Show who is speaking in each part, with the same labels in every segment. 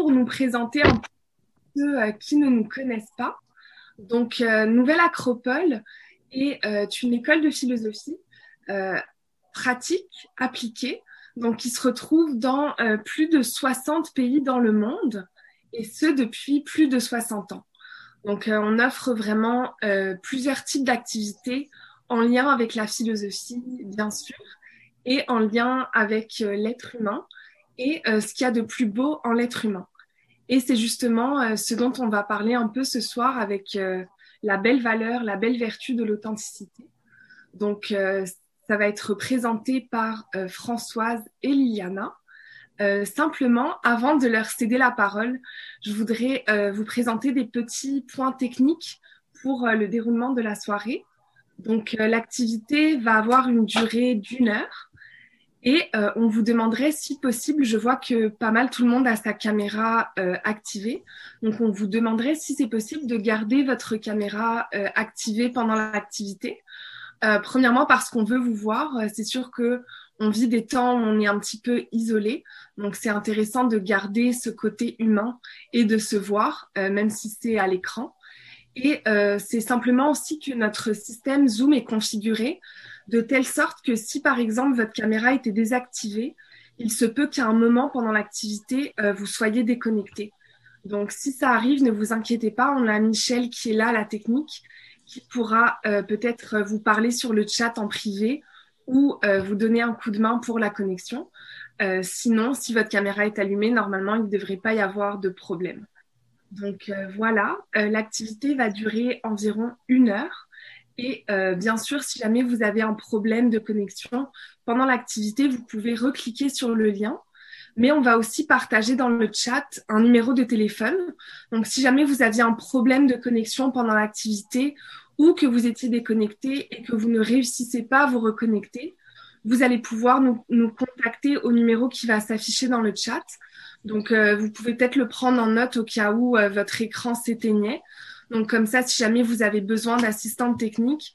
Speaker 1: pour nous présenter un peu ceux qui ne nous connaissent pas. Donc, Nouvelle Acropole est une école de philosophie pratique, appliquée, donc qui se retrouve dans plus de 60 pays dans le monde, et ce depuis plus de 60 ans. Donc, on offre vraiment plusieurs types d'activités en lien avec la philosophie, bien sûr, et en lien avec euh, l'être humain et euh, ce qu'il y a de plus beau en l'être humain. Et c'est justement euh, ce dont on va parler un peu ce soir avec la belle valeur, la belle vertu de l'authenticité. Donc, ça va être présenté par Françoise et Liliana. simplement, avant de leur céder la parole, je voudrais vous présenter des petits points techniques pour le déroulement de la soirée. Donc, l'activité va avoir une durée d'une heure. Et euh, on vous demanderait, si possible, je vois que pas mal tout le monde a sa caméra euh, activée. Donc, on vous demanderait, si c'est possible, de garder votre caméra euh, activée pendant l'activité. premièrement, parce qu'on veut vous voir. C'est sûr que on vit des temps où on est un petit peu isolé. Donc, c'est intéressant de garder ce côté humain et de se voir, même si c'est à l'écran. Et c'est simplement aussi que notre système Zoom est configuré de telle sorte que si par exemple votre caméra était désactivée, il se peut qu'à un moment pendant l'activité, euh, vous soyez déconnecté. Donc si ça arrive, ne vous inquiétez pas, on a Michel qui est là, la technique, qui pourra euh, peut-être vous parler sur le chat en privé ou euh, vous donner un coup de main pour la connexion. sinon, si votre caméra est allumée, normalement, il ne devrait pas y avoir de problème. Donc voilà, l'activité va durer environ une heure. Et euh, bien sûr, si jamais vous avez un problème de connexion pendant l'activité, vous pouvez recliquer sur le lien. Mais on va aussi partager dans le chat un numéro de téléphone. Donc, si jamais vous aviez un problème de connexion pendant l'activité ou que vous étiez déconnecté et que vous ne réussissez pas à vous reconnecter, vous allez pouvoir nous, contacter au numéro qui va s'afficher dans le chat. Donc, euh, vous pouvez peut-être le prendre en note au cas où euh, votre écran s'éteignait. Donc comme ça, si jamais vous avez besoin d'assistante technique,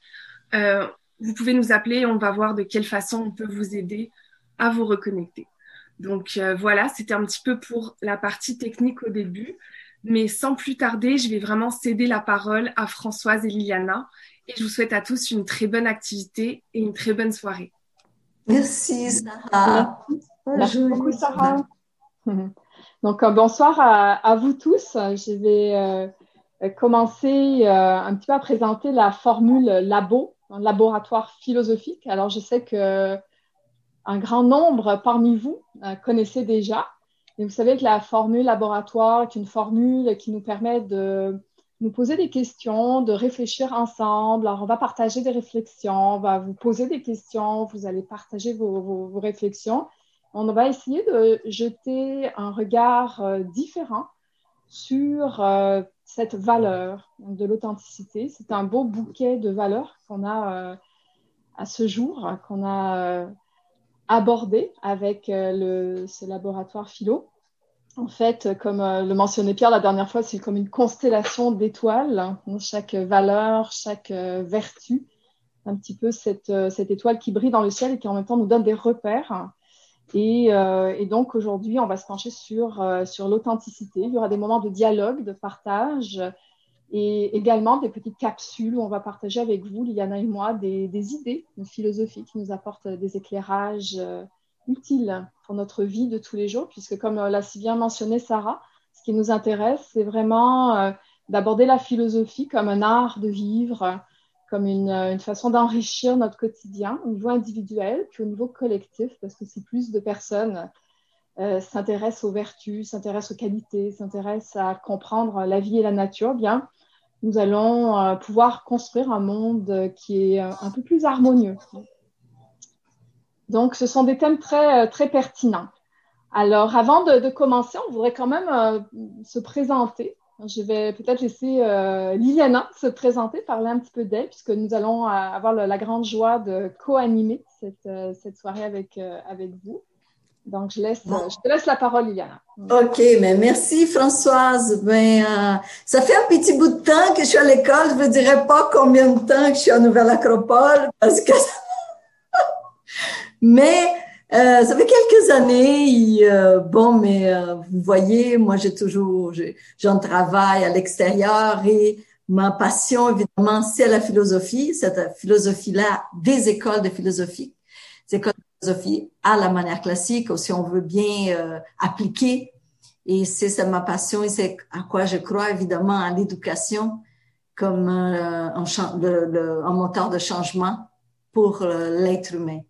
Speaker 1: euh, vous pouvez nous appeler et on va voir de quelle façon on peut vous aider à vous reconnecter. Donc euh, voilà, c'était un petit peu pour la partie technique au début. Mais sans plus tarder, je vais vraiment céder la parole à Françoise et Liliana. Et je vous souhaite à tous une très bonne activité et une très bonne soirée.
Speaker 2: Merci, Sarah.
Speaker 3: Merci beaucoup, Sarah. Donc, euh, bonsoir à, vous tous. Je vais euh, commencer euh, un petit peu à présenter la formule labo, un laboratoire philosophique. Alors, je sais que un grand nombre parmi vous euh, connaissez déjà. Et vous savez que la formule laboratoire est une formule qui nous permet de nous poser des questions, de réfléchir ensemble. Alors, on va partager des réflexions, on va vous poser des questions, vous allez partager vos, réflexions. On va essayer de jeter un regard différent sur cette valeur de l'authenticité. C'est un beau bouquet de valeurs qu'on a euh, à ce jour, qu'on a euh, abordé avec euh, le, ce laboratoire philo. En fait, comme le mentionnait Pierre la dernière fois, c'est comme une constellation d'étoiles. Chaque valeur, chaque vertu, un petit peu cette, cette étoile qui brille dans le ciel et qui en même temps nous donne des repères euh, et, donc aujourd'hui, on va se pencher sur, euh, sur l'authenticité. Il y aura des moments de dialogue, de partage et également des petites capsules où on va partager avec vous, Liana et moi, des, des idées, une philosophie qui nous apporte des éclairages euh, utiles pour notre vie de tous les jours, puisque comme l'a si bien mentionné Sarah, ce qui nous intéresse, c'est vraiment d'aborder la philosophie comme un art de vivre, comme une, une façon d'enrichir notre quotidien au niveau individuel puis au niveau collectif, parce que si plus de personnes euh, s'intéressent aux vertus, s'intéressent aux qualités, s'intéressent à comprendre la vie et la nature, bien, nous allons euh, pouvoir construire un monde qui est un peu plus harmonieux. Donc, ce sont des thèmes très, pertinents. Alors, avant de, commencer, on voudrait quand même euh, se présenter. Je vais peut-être laisser euh, Liliana se présenter, parler un petit peu d'elle, puisque nous allons euh, avoir la grande joie de co-animer cette, euh, cette, soirée avec, avec vous. Donc, je, laisse, je te laisse la parole, Liliana.
Speaker 2: OK, mais merci Françoise. Ben, ça fait un petit bout de temps que je suis à l'école. Je ne vous dirai pas combien de temps que je suis à Nouvelle Acropole, parce que... mais Euh, ça fait quelques années. Euh, bon, mais euh, vous voyez, moi, j'ai toujours, j'en travaille à l'extérieur et ma passion, évidemment, c'est la philosophie, cette philosophie-là des écoles de philosophie, des écoles de philosophie à la manière classique, ou si on veut bien appliquer. Et c'est ma passion et c'est à quoi je crois, évidemment, à l'éducation comme un, un moteur de changement pour l'être humain.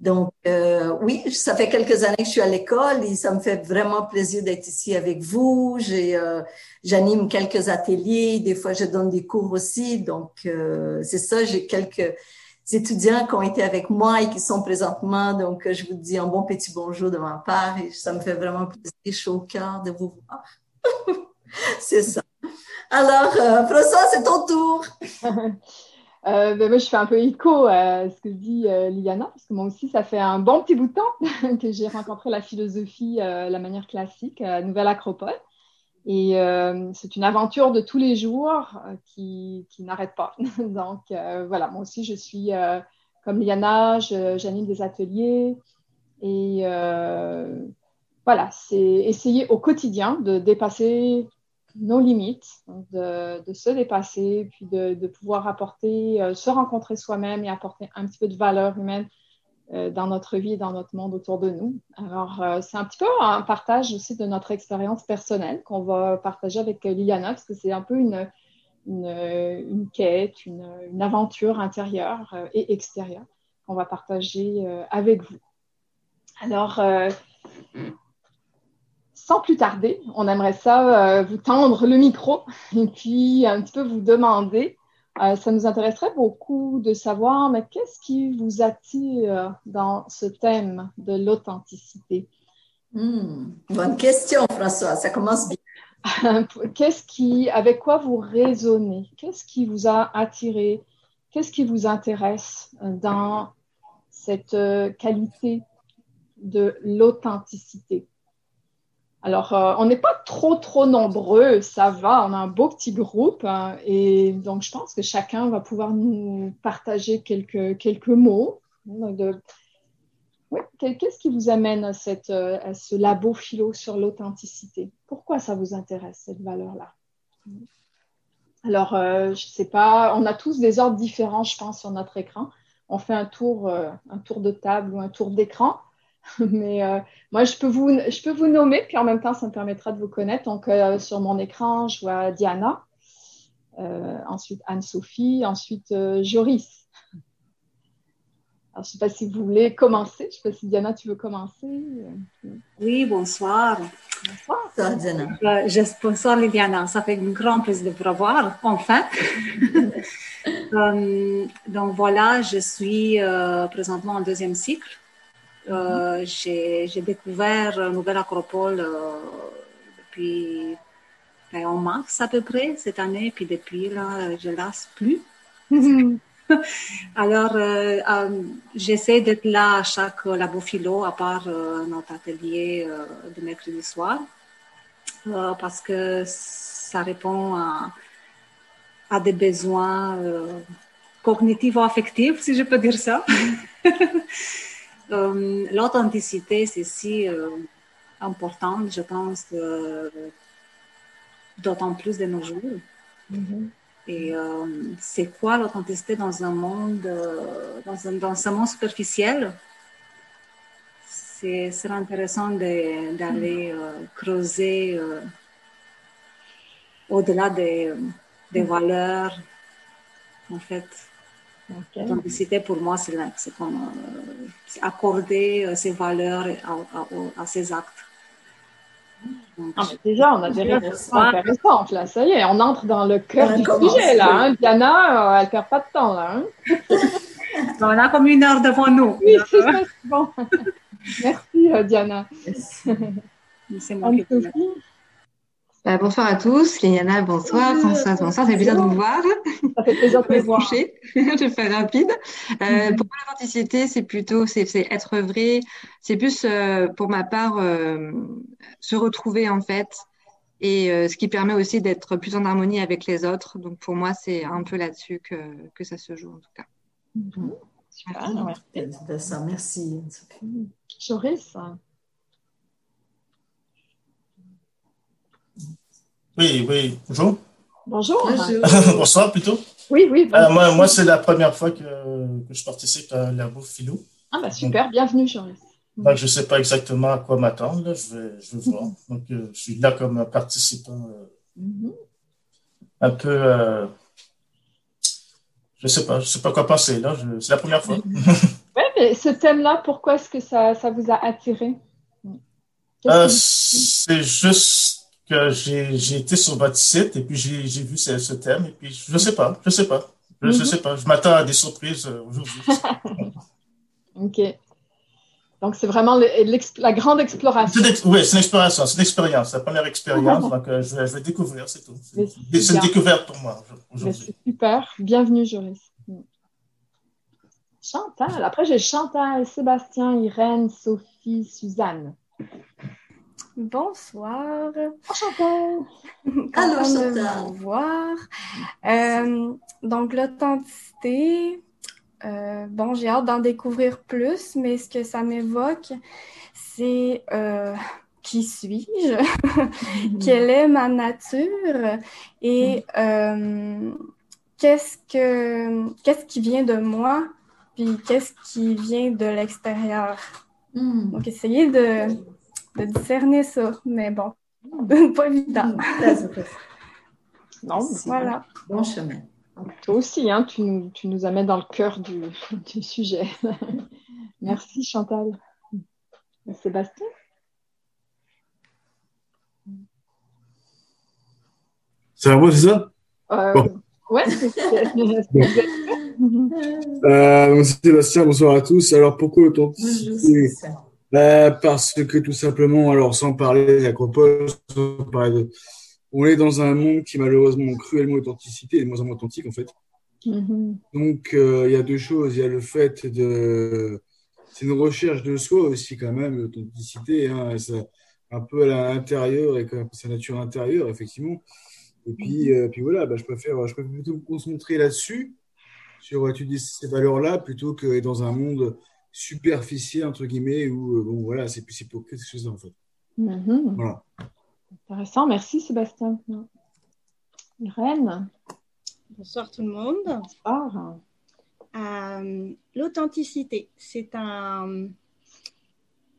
Speaker 2: Donc, euh, oui, ça fait quelques années que je suis à l'école et ça me fait vraiment plaisir d'être ici avec vous. Euh, j'anime quelques ateliers, des fois je donne des cours aussi. Donc, euh, c'est ça, j'ai quelques étudiants qui ont été avec moi et qui sont présentement. Donc, je vous dis un bon petit bonjour de ma part et ça me fait vraiment plaisir, chaud au cœur de vous voir. c'est ça. Alors, François, c'est ton tour.
Speaker 3: Euh, ben moi, je fais un peu écho à ce que dit euh, Liliana, parce que moi aussi, ça fait un bon petit bout de temps que j'ai rencontré la philosophie, euh, la manière classique, à Nouvelle Acropole. Et euh, c'est une aventure de tous les jours euh, qui, qui n'arrête pas. Donc, voilà, moi aussi, je suis comme Liliana, j'anime des ateliers. Et voilà, c'est essayer au quotidien de dépasser nos limites, de, se dépasser, puis de, de pouvoir apporter, euh, se rencontrer soi-même et apporter un petit peu de valeur humaine euh, dans notre vie et dans notre monde autour de nous. Alors, euh, c'est un petit peu un partage aussi de notre expérience personnelle qu'on va partager avec Liliana, parce que c'est un peu une, une, une quête, une, une, aventure intérieure et extérieure qu'on va partager avec vous. Alors, sans plus tarder, on aimerait ça euh, vous tendre le micro et puis un petit peu vous demander. Euh, ça nous intéresserait beaucoup de savoir, mais qu'est-ce qui vous attire dans ce thème de l'authenticité?
Speaker 2: Hmm, bonne question, François. Ça commence bien.
Speaker 3: qu'est-ce qui, avec quoi vous raisonnez? Qu'est-ce qui vous a attiré? Qu'est-ce qui vous intéresse dans cette euh, qualité de l'authenticité? Alors, euh, on n'est pas trop, trop nombreux, ça va, on a un beau petit groupe. Hein, et donc, je pense que chacun va pouvoir nous partager quelques, quelques mots. Qu'est-ce qui vous amène à, cette, euh, à ce labo philo sur l'authenticité? Pourquoi ça vous intéresse, cette valeur-là? Alors, euh, je ne sais pas, on a tous des ordres différents, je pense, sur notre écran. On fait un tour, un tour de table ou un tour d'écran. Mais euh, moi, je peux, vous, je peux vous nommer, puis en même temps, ça me permettra de vous connaître. Donc, euh, sur mon écran, je vois Diana, euh, ensuite Anne-Sophie, ensuite Joris. Alors, je ne sais pas si vous voulez commencer. Je ne sais pas si Diana, tu veux commencer.
Speaker 4: Oui, bonsoir.
Speaker 2: Bonsoir, Diana?
Speaker 4: Je, bonsoir, Liliana. Ça fait un grand plaisir de vous revoir, enfin. donc, voilà, je suis présentement en deuxième cycle euh, j'ai découvert Nouvelle Acropole euh, depuis ben, en mars à peu près cette année, puis depuis là, je lasse plus. Alors, euh, euh, j'essaie d'être là à chaque labo philo, à part euh, notre atelier de mercredi soir, parce que ça répond à, à des besoins cognitifs ou affectifs, si je peux dire ça. Euh, l'authenticité, c'est si euh, important, je pense, d'autant plus de nos jours. Mm-hmm. Et euh, c'est quoi l'authenticité dans un monde, dans, un, dans un monde superficiel? C'est intéressant d'aller mm. creuser au-delà des, des mm. valeurs, en fait, L'authenticité, pour moi, c'est comme euh, accorder euh, ses valeurs à, à, ses actes.
Speaker 3: ah, déjà, on a des réponses intéressantes, là. Ça y est, on entre dans le cœur du sujet, là. Hein. Diana, euh, elle perd pas de temps, là. Hein.
Speaker 4: on a comme une heure devant nous.
Speaker 3: Oui, c'est ça, bon. Merci, Diana.
Speaker 4: C'est moi
Speaker 5: bah, bonsoir à tous, Liliana, bonsoir, Françoise, bonsoir, c'est plaisir de vous voir.
Speaker 3: Ça fait plaisir de vous voir.
Speaker 5: je vais faire rapide. Euh, pour moi, l'authenticité, c'est plutôt, c'est être vrai, c'est plus euh, pour ma part euh, se retrouver en fait, et euh, ce qui permet aussi d'être plus en harmonie avec les autres. Donc pour moi, c'est un peu là-dessus que, que ça se joue en tout cas.
Speaker 3: Mhm. Super,
Speaker 2: merci. Merci.
Speaker 3: Joris.
Speaker 6: Oui, oui. Bonjour.
Speaker 3: Bonjour.
Speaker 6: Bonsoir plutôt.
Speaker 3: Oui, oui.
Speaker 6: Euh, moi, moi c'est la première fois que, que, je participe à la bouffe philo.
Speaker 3: Ah, bah super, bienvenue, Joris.
Speaker 6: Donc, je ne sais pas exactement à quoi m'attendre. Je vais, je vais voir. Donc, euh, je suis là comme participant euh, mm-hmm. un peu. Euh, je ne sais pas, je sais pas quoi penser. Là, c'est la première fois.
Speaker 3: oui, mais ce thème-là, pourquoi est-ce que ça, ça vous a attiré?
Speaker 6: C'est juste que j'ai été sur votre site et puis j'ai vu ce, ce, thème et puis je ne sais pas, je ne sais pas. Je ne mm-hmm. sais pas. Je m'attends à des surprises aujourd'hui.
Speaker 3: OK. Donc, c'est vraiment la grande exploration.
Speaker 6: Oui, c'est une exploration, c'est une expérience, la première expérience. donc, euh, je, vais, découvrir, c'est tout. C'est une découverte pour moi aujourd'hui.
Speaker 3: Super. Bienvenue, Joris. Chantal. Après, j'ai Chantal, Sébastien, Irène, Sophie, Suzanne.
Speaker 7: Bonsoir.
Speaker 3: Chantal.
Speaker 2: Allô, Chantal.
Speaker 7: Euh, donc, l'authenticité, euh, bon, j'ai hâte d'en découvrir plus, mais ce que ça m'évoque, c'est euh, qui suis-je, quelle est ma nature? Et euh, qu'est-ce que qu'est-ce qui vient de moi, puis qu'est-ce qui vient de l'extérieur? Hmm. Donc, essayer de, de, discerner ça, mais bon, pas évident.
Speaker 3: non,
Speaker 7: voilà.
Speaker 2: Bon chemin.
Speaker 3: Toi aussi, hein, tu, nous, tu nous amènes dans le cœur du, du sujet. Merci Chantal. Sébastien?
Speaker 8: C'est à moi, c'est ça?
Speaker 3: Euh, bon. Ouais, c'est
Speaker 8: euh, Sébastien, bonsoir à tous. Alors pourquoi l'authenticité euh, Parce que tout simplement, alors sans parler de l'acropole, sans parler de on est dans un monde qui est malheureusement cruellement authenticité, et de moins en moins authentique en fait. Mm-hmm. Donc euh, il y a deux choses. Il y a le fait de, c'est une recherche de soi aussi quand même, l'authenticité, hein, un peu à l'intérieur et sa nature intérieure effectivement. Et puis, mm-hmm. euh, puis voilà, bah, je préfère, je préfère plutôt me concentrer là-dessus, sur étudier ces valeurs-là, plutôt que dans un monde superficiel entre guillemets où euh, bon voilà, c'est plus pour quelque chose en fait.
Speaker 3: Mm-hmm. Voilà. Intéressant, merci Sébastien. Irène?
Speaker 9: Bonsoir tout le monde.
Speaker 3: Bonsoir.
Speaker 9: Euh, l'authenticité, c'est un,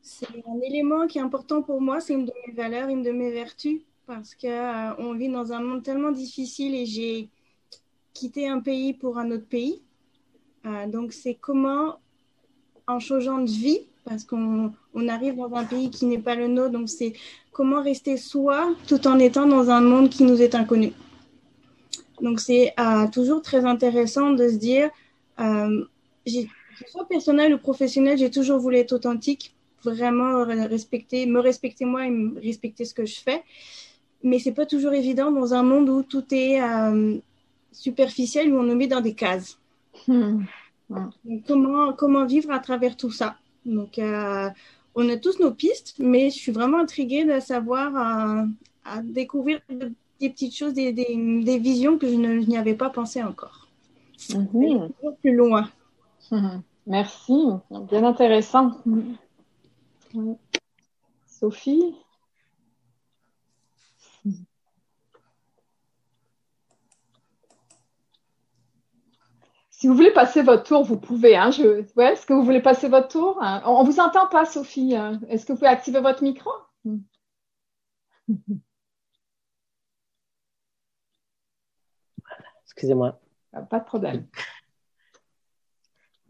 Speaker 9: c'est un élément qui est important pour moi, c'est une de mes valeurs, une de mes vertus, parce qu'on euh, vit dans un monde tellement difficile et j'ai quitté un pays pour un autre pays. Euh, donc c'est comment, en changeant de vie, parce qu'on on arrive dans un pays qui n'est pas le nôtre, donc c'est comment rester soi tout en étant dans un monde qui nous est inconnu. Donc c'est euh, toujours très intéressant de se dire, euh, soit personnel ou professionnel, j'ai toujours voulu être authentique, vraiment respecter, me respecter moi et respecter ce que je fais. Mais c'est pas toujours évident dans un monde où tout est euh, superficiel, où on nous met dans des cases. Hmm. Comment, comment vivre à travers tout ça Donc, euh, on a tous nos pistes, mais je suis vraiment intriguée de savoir, euh, à, découvrir des petites choses, des, visions que je n'y avais pas pensé encore.
Speaker 3: Mhm.
Speaker 9: Plus loin.
Speaker 3: Mhm. Merci, bien intéressant. Sophie? Si vous voulez passer votre tour, vous pouvez. Hein, je... ouais, Est-ce que vous voulez passer votre tour On ne vous entend pas, Sophie. Hein. Est-ce que vous pouvez activer votre micro?
Speaker 10: Excusez-moi.
Speaker 3: Pas de problème.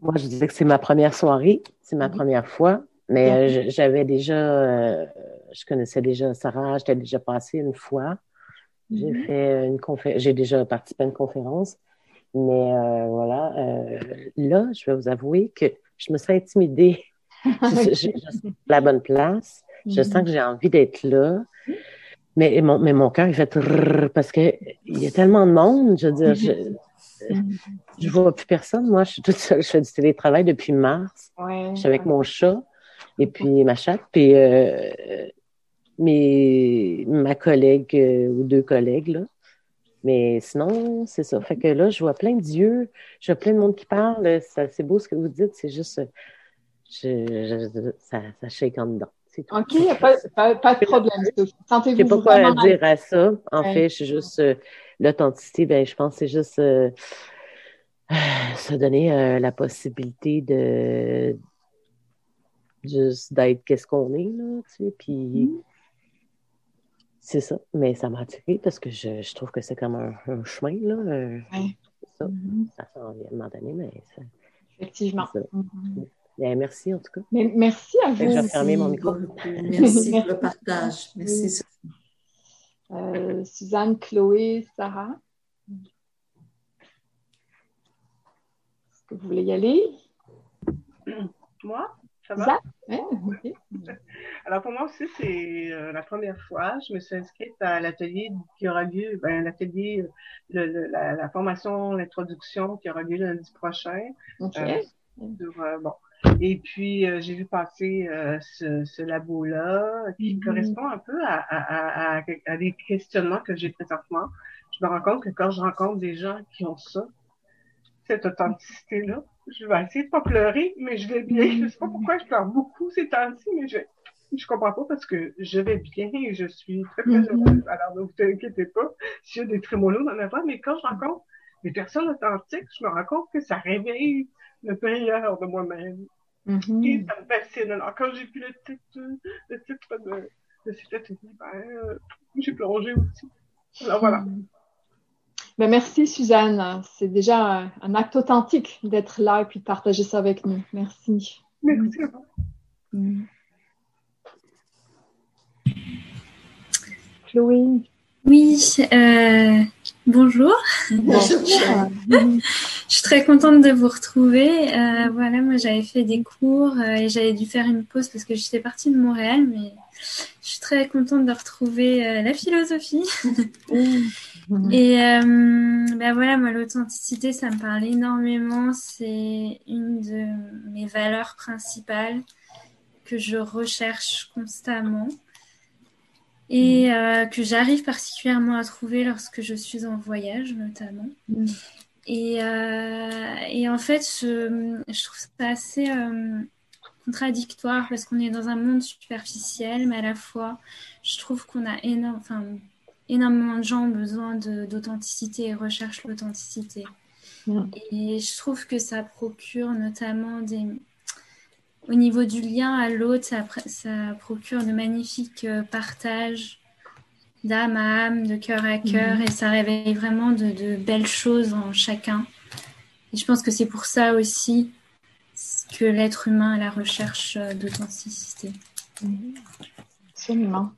Speaker 10: Moi, je disais que c'est ma première soirée, c'est ma première fois, mais euh, j'avais déjà, euh, je connaissais déjà Sarah, j'étais déjà passée une fois. J'ai mhm. fait une j'ai déjà participé à une conférence. Mais euh, voilà, euh, là, je vais vous avouer que je me sens intimidée. je, je, la bonne place. Je sens que j'ai envie d'être là. Mais mon, mais mon cœur, il fait parce qu'il y a tellement de monde. Je veux dire, je, je vois plus personne. Moi, je suis toute seule. Je fais du télétravail depuis mars. je suis avec mon chat et puis ma chatte. Puis euh, mes, ma collègue ou deux collègues, là. Mais sinon, c'est ça. Fait que là, je vois plein d'yeux, je vois plein de monde qui parle. C'est beau ce que vous dites, c'est juste. Je, ça, ça shake en dedans.
Speaker 3: OK, pas, pas, de problème.
Speaker 10: Sentez-vous Je sais pas quoi dire à ça. En fait, je suis juste euh, l'authenticité, ben, je pense que c'est juste euh, se donner euh, la possibilité de juste d'être qu'est-ce qu'on est, là, tu sais, puis mm-hmm. C'est ça. Mais ça m'a attiré parce que je, je trouve que c'est comme un, chemin, là. Ouais. Ça, mm-hmm. ça s'en vient à un moment donné, mais
Speaker 3: Effectivement.
Speaker 10: Ben, merci en tout cas.
Speaker 3: merci à vous.
Speaker 10: Je vais fermer mon micro.
Speaker 2: Merci pour le partage. Merci.
Speaker 3: Euh, Suzanne, Chloé, Sarah. Est-ce que vous voulez y aller?
Speaker 11: Moi? Ça va? Alors pour moi aussi, c'est euh, la première fois. Je me suis inscrite à l'atelier qui aura lieu, ben, l'atelier, la, la, formation, l'introduction qui aura lieu lundi prochain.
Speaker 3: OK. Euh,
Speaker 11: bon, et puis, euh, j'ai vu passer euh, ce, ce labo-là qui mm-hmm. correspond un peu à, à, à, à, des questionnements que j'ai présentement. Je me rends compte que quand je rencontre des gens qui ont ça, cette authenticité-là, je vais essayer de pas pleurer, mais je vais bien. Je ne sais pas pourquoi je pleure beaucoup ces temps-ci, mais je je comprends pas parce que je vais bien et je suis très, très mm-hmm. heureuse. Alors, ne vous inquiétez pas y a des trémolos dans ma voix, mais quand je rencontre des personnes authentiques, je me rends compte que ça réveille le meilleur de moi-même. Mm-hmm. Et ça me fascine. Alors, quand j'ai vu le titre, le titre de, de cet atelier, ben, euh, j'ai plongé aussi. Alors, voilà. Mm.
Speaker 3: Ben, merci, Suzanne. C'est déjà un, acte authentique d'être là et puis de partager ça avec nous. Merci.
Speaker 11: Merci.
Speaker 3: Mm. Chloé?
Speaker 12: Oui, euh, bonjour.
Speaker 3: Bonjour.
Speaker 12: je suis très contente de vous retrouver. Euh, voilà, moi j'avais fait des cours euh, et j'avais dû faire une pause parce que j'étais partie de Montréal, mais je suis très contente de retrouver la philosophie. Et ben voilà, moi l'authenticité, ça me parle énormément. C'est une de mes valeurs principales que je recherche constamment et mm. euh, que j'arrive particulièrement à trouver lorsque je suis en voyage notamment. Mm. Et, euh, et, en fait, je, je, trouve ça assez contradictoire parce qu'on est dans un monde superficiel, mais à la fois, je trouve qu'on a énorme, enfin, énormément de gens ont besoin d'authenticité et recherchent l'authenticité. Et je trouve que ça procure notamment des, au niveau du lien à l'autre, ça, procure de magnifiques euh, partages d'âme à âme, de cœur à cœur, mhm. et ça réveille vraiment de, belles choses en chacun. Et je pense que c'est pour ça aussi que l'être humain a la recherche euh, d'authenticité.
Speaker 3: Mhm. Absolument,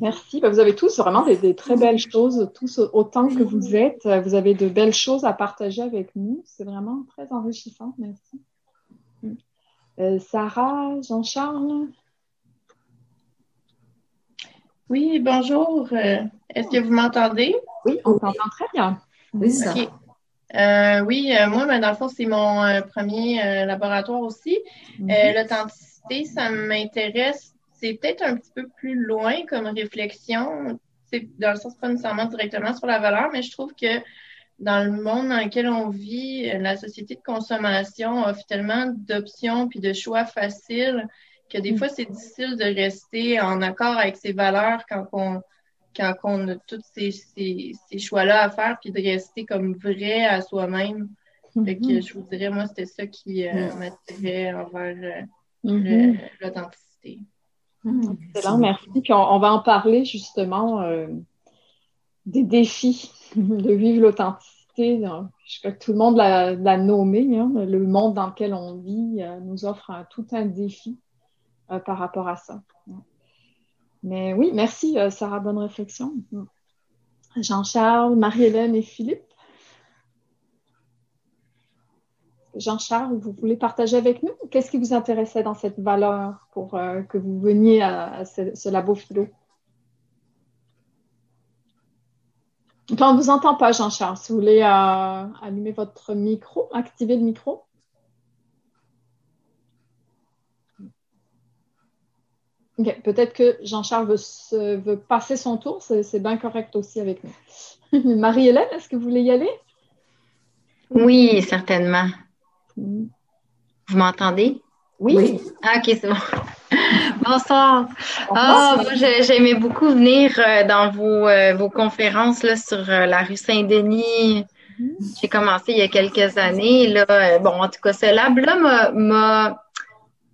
Speaker 3: Merci. Bah, vous avez tous vraiment des, très belles choses, tous autant que vous êtes. Vous avez de belles choses à partager avec nous. C'est vraiment très enrichissant. Merci. Euh, Sarah, Jean-Charles?
Speaker 13: Oui, bonjour. Euh, est-ce que vous m'entendez?
Speaker 3: Oui, on t'entend très bien.
Speaker 13: Oui, ça. Euh, oui, moi, ben, dans le fond, c'est mon premier laboratoire aussi. Mhm. L'authenticité, ça m'intéresse. C'est peut-être un petit peu plus loin comme réflexion. C'est dans le sens pas nécessairement directement sur la valeur, mais je trouve que dans le monde dans lequel on vit, la société de consommation offre tellement d'options puis de choix faciles que des mm. fois, c'est difficile de rester en accord avec ses valeurs quand on, quand on a tous ces, ces, ces choix-là à faire puis de rester comme vrai à soi-même. Fait que mm-hmm. je vous dirais, moi, c'était ça qui euh, m'attirait envers euh, mm-hmm. l'authenticité.
Speaker 3: Mm. Excellent, merci. Puis on, va en parler justement euh, des défis de vivre l'authenticité. Je crois que tout le monde l'a nommé. Hein. le monde dans lequel on vit euh, nous offre tout un défi euh, par rapport à ça. Mais oui, merci Sarah, bonne réflexion. Jean-Charles, Marie-Hélène et Philippe. Jean-Charles, vous voulez partager avec nous? Qu'est-ce qui vous intéressait dans cette valeur pour que vous veniez à, ce, labo philo? On ne vous entend pas, Jean-Charles. Si vous voulez euh, allumer votre micro, activer le micro. Peut-être que Jean-Charles veut, passer son tour. C'est bien correct aussi avec nous. Marie-Hélène, est-ce que vous voulez y aller?
Speaker 14: Oui, certainement. Vous m'entendez?
Speaker 3: Oui?
Speaker 14: Ah, ok, c'est bon. Bonsoir. Ah, moi, j'aimais beaucoup venir euh, dans vos, euh, vos conférences là, sur euh, la rue Saint-Denis. Mm-hmm. J'ai commencé il y a quelques années. Là, bon, en tout cas, ce lab-là m'a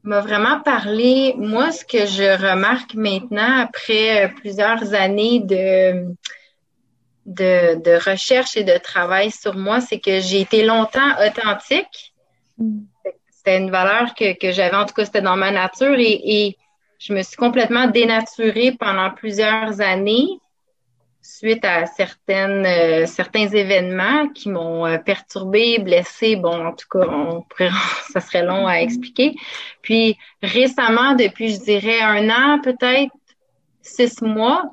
Speaker 14: m'a vraiment parlé. Moi, ce que je remarque maintenant, après plusieurs années de, de, de recherche et de travail sur moi, c'est que j'ai été longtemps authentique. C'était une valeur que, que j'avais, en tout cas, c'était dans ma nature et, et je me suis complètement dénaturée pendant plusieurs années suite à certaines, euh, certains événements qui m'ont euh, perturbée, blessée. Bon, en tout cas, on pourrait, ça serait long à expliquer. Puis récemment, depuis, je dirais un an, peut-être six mois,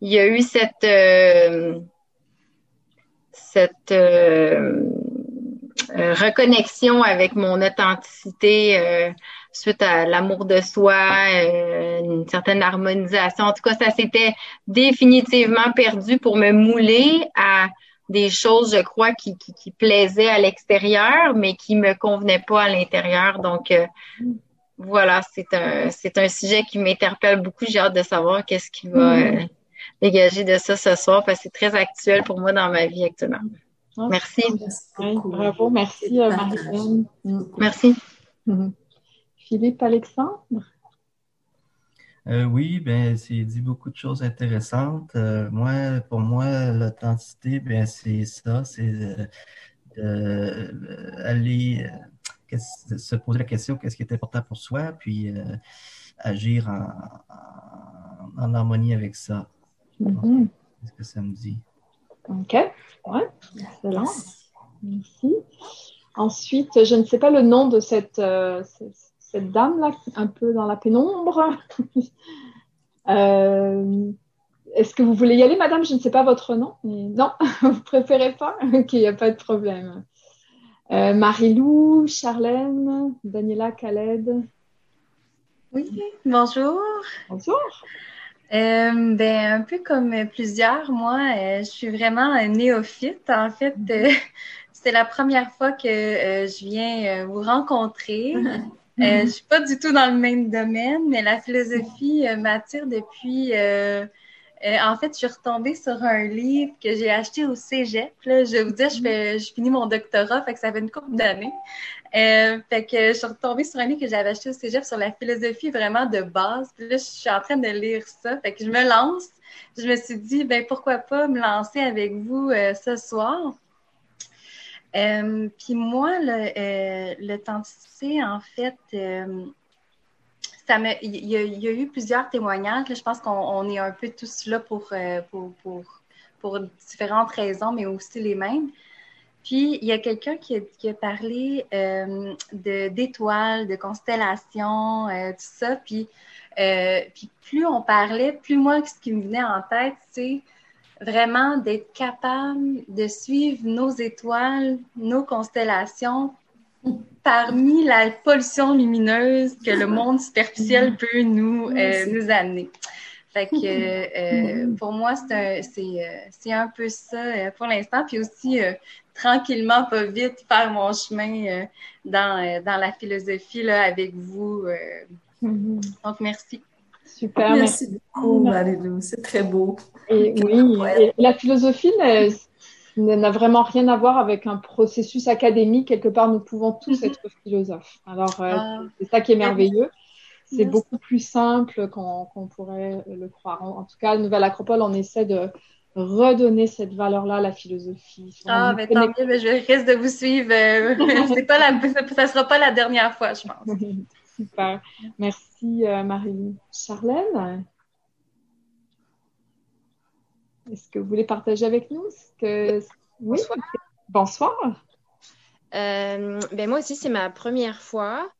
Speaker 14: il y a eu cette euh, cette reconnexion avec mon authenticité suite à l'amour de soi, euh, une certaine harmonisation. En tout cas, ça s'était définitivement perdu pour me mouler à des choses, je crois, qui, qui, qui plaisaient à l'extérieur, mais qui me convenaient pas à l'intérieur. Donc, euh, voilà, c'est un, c'est un sujet qui m'interpelle beaucoup. J'ai hâte de savoir qu'est-ce qui va mm. euh, dégager de ça ce soir, parce que c'est très actuel pour moi dans ma vie actuellement. Merci.
Speaker 3: bravo, merci Marie-Hélène.
Speaker 14: Merci.
Speaker 3: Mm-hmm. Philippe Alexandre?
Speaker 15: Euh, oui, ben c'est dit beaucoup de choses intéressantes. Euh, moi, pour moi, l'authenticité, ben c'est ça, c'est euh, aller se poser la question qu'est-ce qui est important pour soi, puis agir en, harmonie avec ça.
Speaker 3: Mm-hmm.
Speaker 15: ce que ça me dit.
Speaker 3: OK, ouais, excellent. Merci. Ensuite, je ne sais pas le nom de cette, cette dame-là, un peu dans la pénombre. Euh, est-ce que vous voulez y aller, madame? Je ne sais pas votre nom. Non, vous préférez pas? Ok, il n'y a pas de problème. Euh, Marie-Lou, Charlène, Daniela, Khaled.
Speaker 16: Oui, bonjour.
Speaker 3: Bonjour.
Speaker 16: Euh, ben, un peu comme plusieurs, moi, je suis vraiment néophyte. En fait, c'est la première fois que je viens vous rencontrer. Euh, mm-hmm. je suis pas du tout dans le même domaine, mais la philosophie euh, m'attire depuis. Euh, en fait, je suis retombée sur un livre que j'ai acheté au Cégep. Là, je vous dire, je, fais, je finis mon doctorat, fait que ça fait une couple d'années. fait que je suis retombée sur un livre que j'avais acheté au Cégep sur la philosophie vraiment de base. Puis là, je suis en train de lire ça. Fait que je me lance. Je me suis dit, ben pourquoi pas me lancer avec vous ce soir? Euh, puis moi, euh, l'authenticité, en fait, euh, il, y a, eu plusieurs témoignages. je pense qu'on est un peu tous là pour, pour, pour, pour, différentes raisons, mais aussi les mêmes. Puis, il y a quelqu'un qui, a parlé d'étoiles, de, constellations, tout ça. Puis, puis, plus on parlait, plus moi, ce qui me venait en tête, c'est vraiment d'être capable de suivre nos étoiles, nos constellations parmi la pollution lumineuse que le monde superficiel peut nous, euh, nous amener. Fait que euh, pour moi, c'est un, euh, un, peu ça pour l'instant. Puis aussi, tranquillement, pas vite, faire mon chemin dans, dans la philosophie là, avec vous. Mm-hmm. Donc, merci.
Speaker 3: Super,
Speaker 2: merci, beaucoup, Marie-Lou. C'est très beau.
Speaker 3: Et oui, la philosophie n'a vraiment rien à voir avec un processus académique. Quelque part, nous pouvons tous mhm. être philosophes. Alors, euh, ah. c'est ça qui est merveilleux. C'est beaucoup plus simple qu'on pourrait le croire. En, tout cas, Nouvelle Acropole, on essaie de redonner cette valeur-là à la philosophie.
Speaker 16: Ah, tant mieux, mais je risque de vous suivre. Euh, pas la, ça ne sera pas la dernière fois, je pense.
Speaker 3: Super. Merci, euh, Marie. Charlène Est-ce que vous voulez partager avec nous que...
Speaker 17: Bonsoir.
Speaker 3: Bonsoir.
Speaker 17: Euh, ben moi aussi, c'est ma première fois.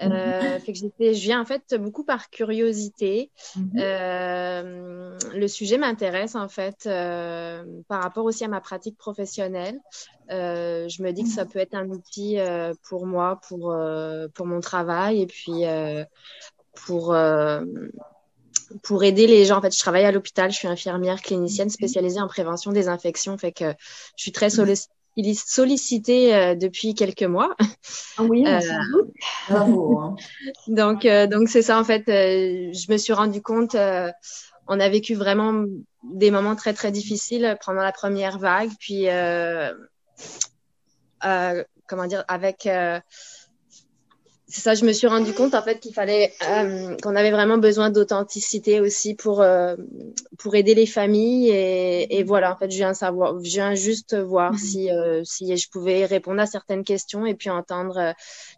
Speaker 17: Euh, fait que je viens en fait beaucoup par curiosité. Mhm. Euh, le sujet m'intéresse en fait par rapport aussi à ma pratique professionnelle. Je me dis que ça peut être un outil pour moi, pour pour mon travail et puis pour
Speaker 14: pour aider les gens. En fait, je travaille à l'hôpital, je suis infirmière clinicienne spécialisée en prévention des infections, fait que je suis très sollicitée euh, depuis quelques mois.
Speaker 3: Ah oui,
Speaker 14: euh,
Speaker 2: Bravo. Hein.
Speaker 14: donc, euh, donc c'est ça en fait. euh, je me suis rendu compte. euh, on a vécu vraiment des moments très très difficiles pendant la première vague, puis euh, euh, comment dire avec. C'est ça, je me suis rendu compte en fait qu'il fallait euh, qu'on avait vraiment besoin d'authenticité aussi pour euh, pour aider les familles et, et voilà en fait je viens savoir je viens juste voir si euh, si je pouvais répondre à certaines questions et puis entendre euh,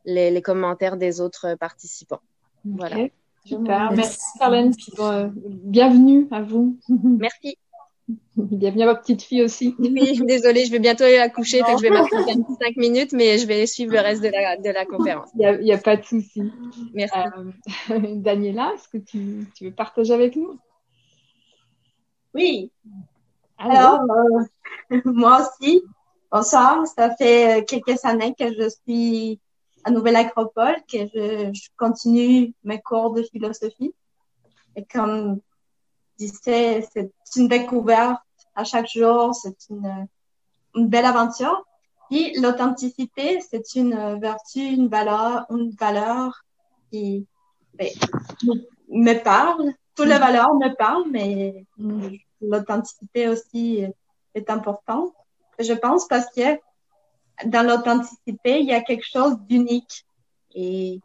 Speaker 14: les, les commentaires des autres participants. Voilà.
Speaker 3: Super. Merci, Carlène. Puis, euh, bienvenue à vous.
Speaker 14: Merci.
Speaker 3: Bienvenue à ma petite fille aussi.
Speaker 14: Oui, désolée, je vais bientôt aller accoucher, fait que je vais petit cinq minutes, mais je vais suivre le reste de la, de la conférence.
Speaker 3: Il n'y a, pas de souci.
Speaker 14: Merci.
Speaker 3: Euh, Daniela, est-ce que tu, tu veux partager avec nous?
Speaker 18: Oui.
Speaker 3: Allô?
Speaker 18: Alors, euh, moi aussi, bonsoir. Ça fait quelques années que je suis à Nouvelle Acropole, que je, je continue mes cours de philosophie. Et comme disais, c'est une découverte à chaque jour, c'est une, une belle aventure. Puis l'authenticité, c'est une vertu, une valeur, une valeur qui ben, me parle. Toutes les valeurs me parlent, mais l'authenticité aussi est importante. Je pense parce que dans l'authenticité, il y a quelque chose d'unique. Et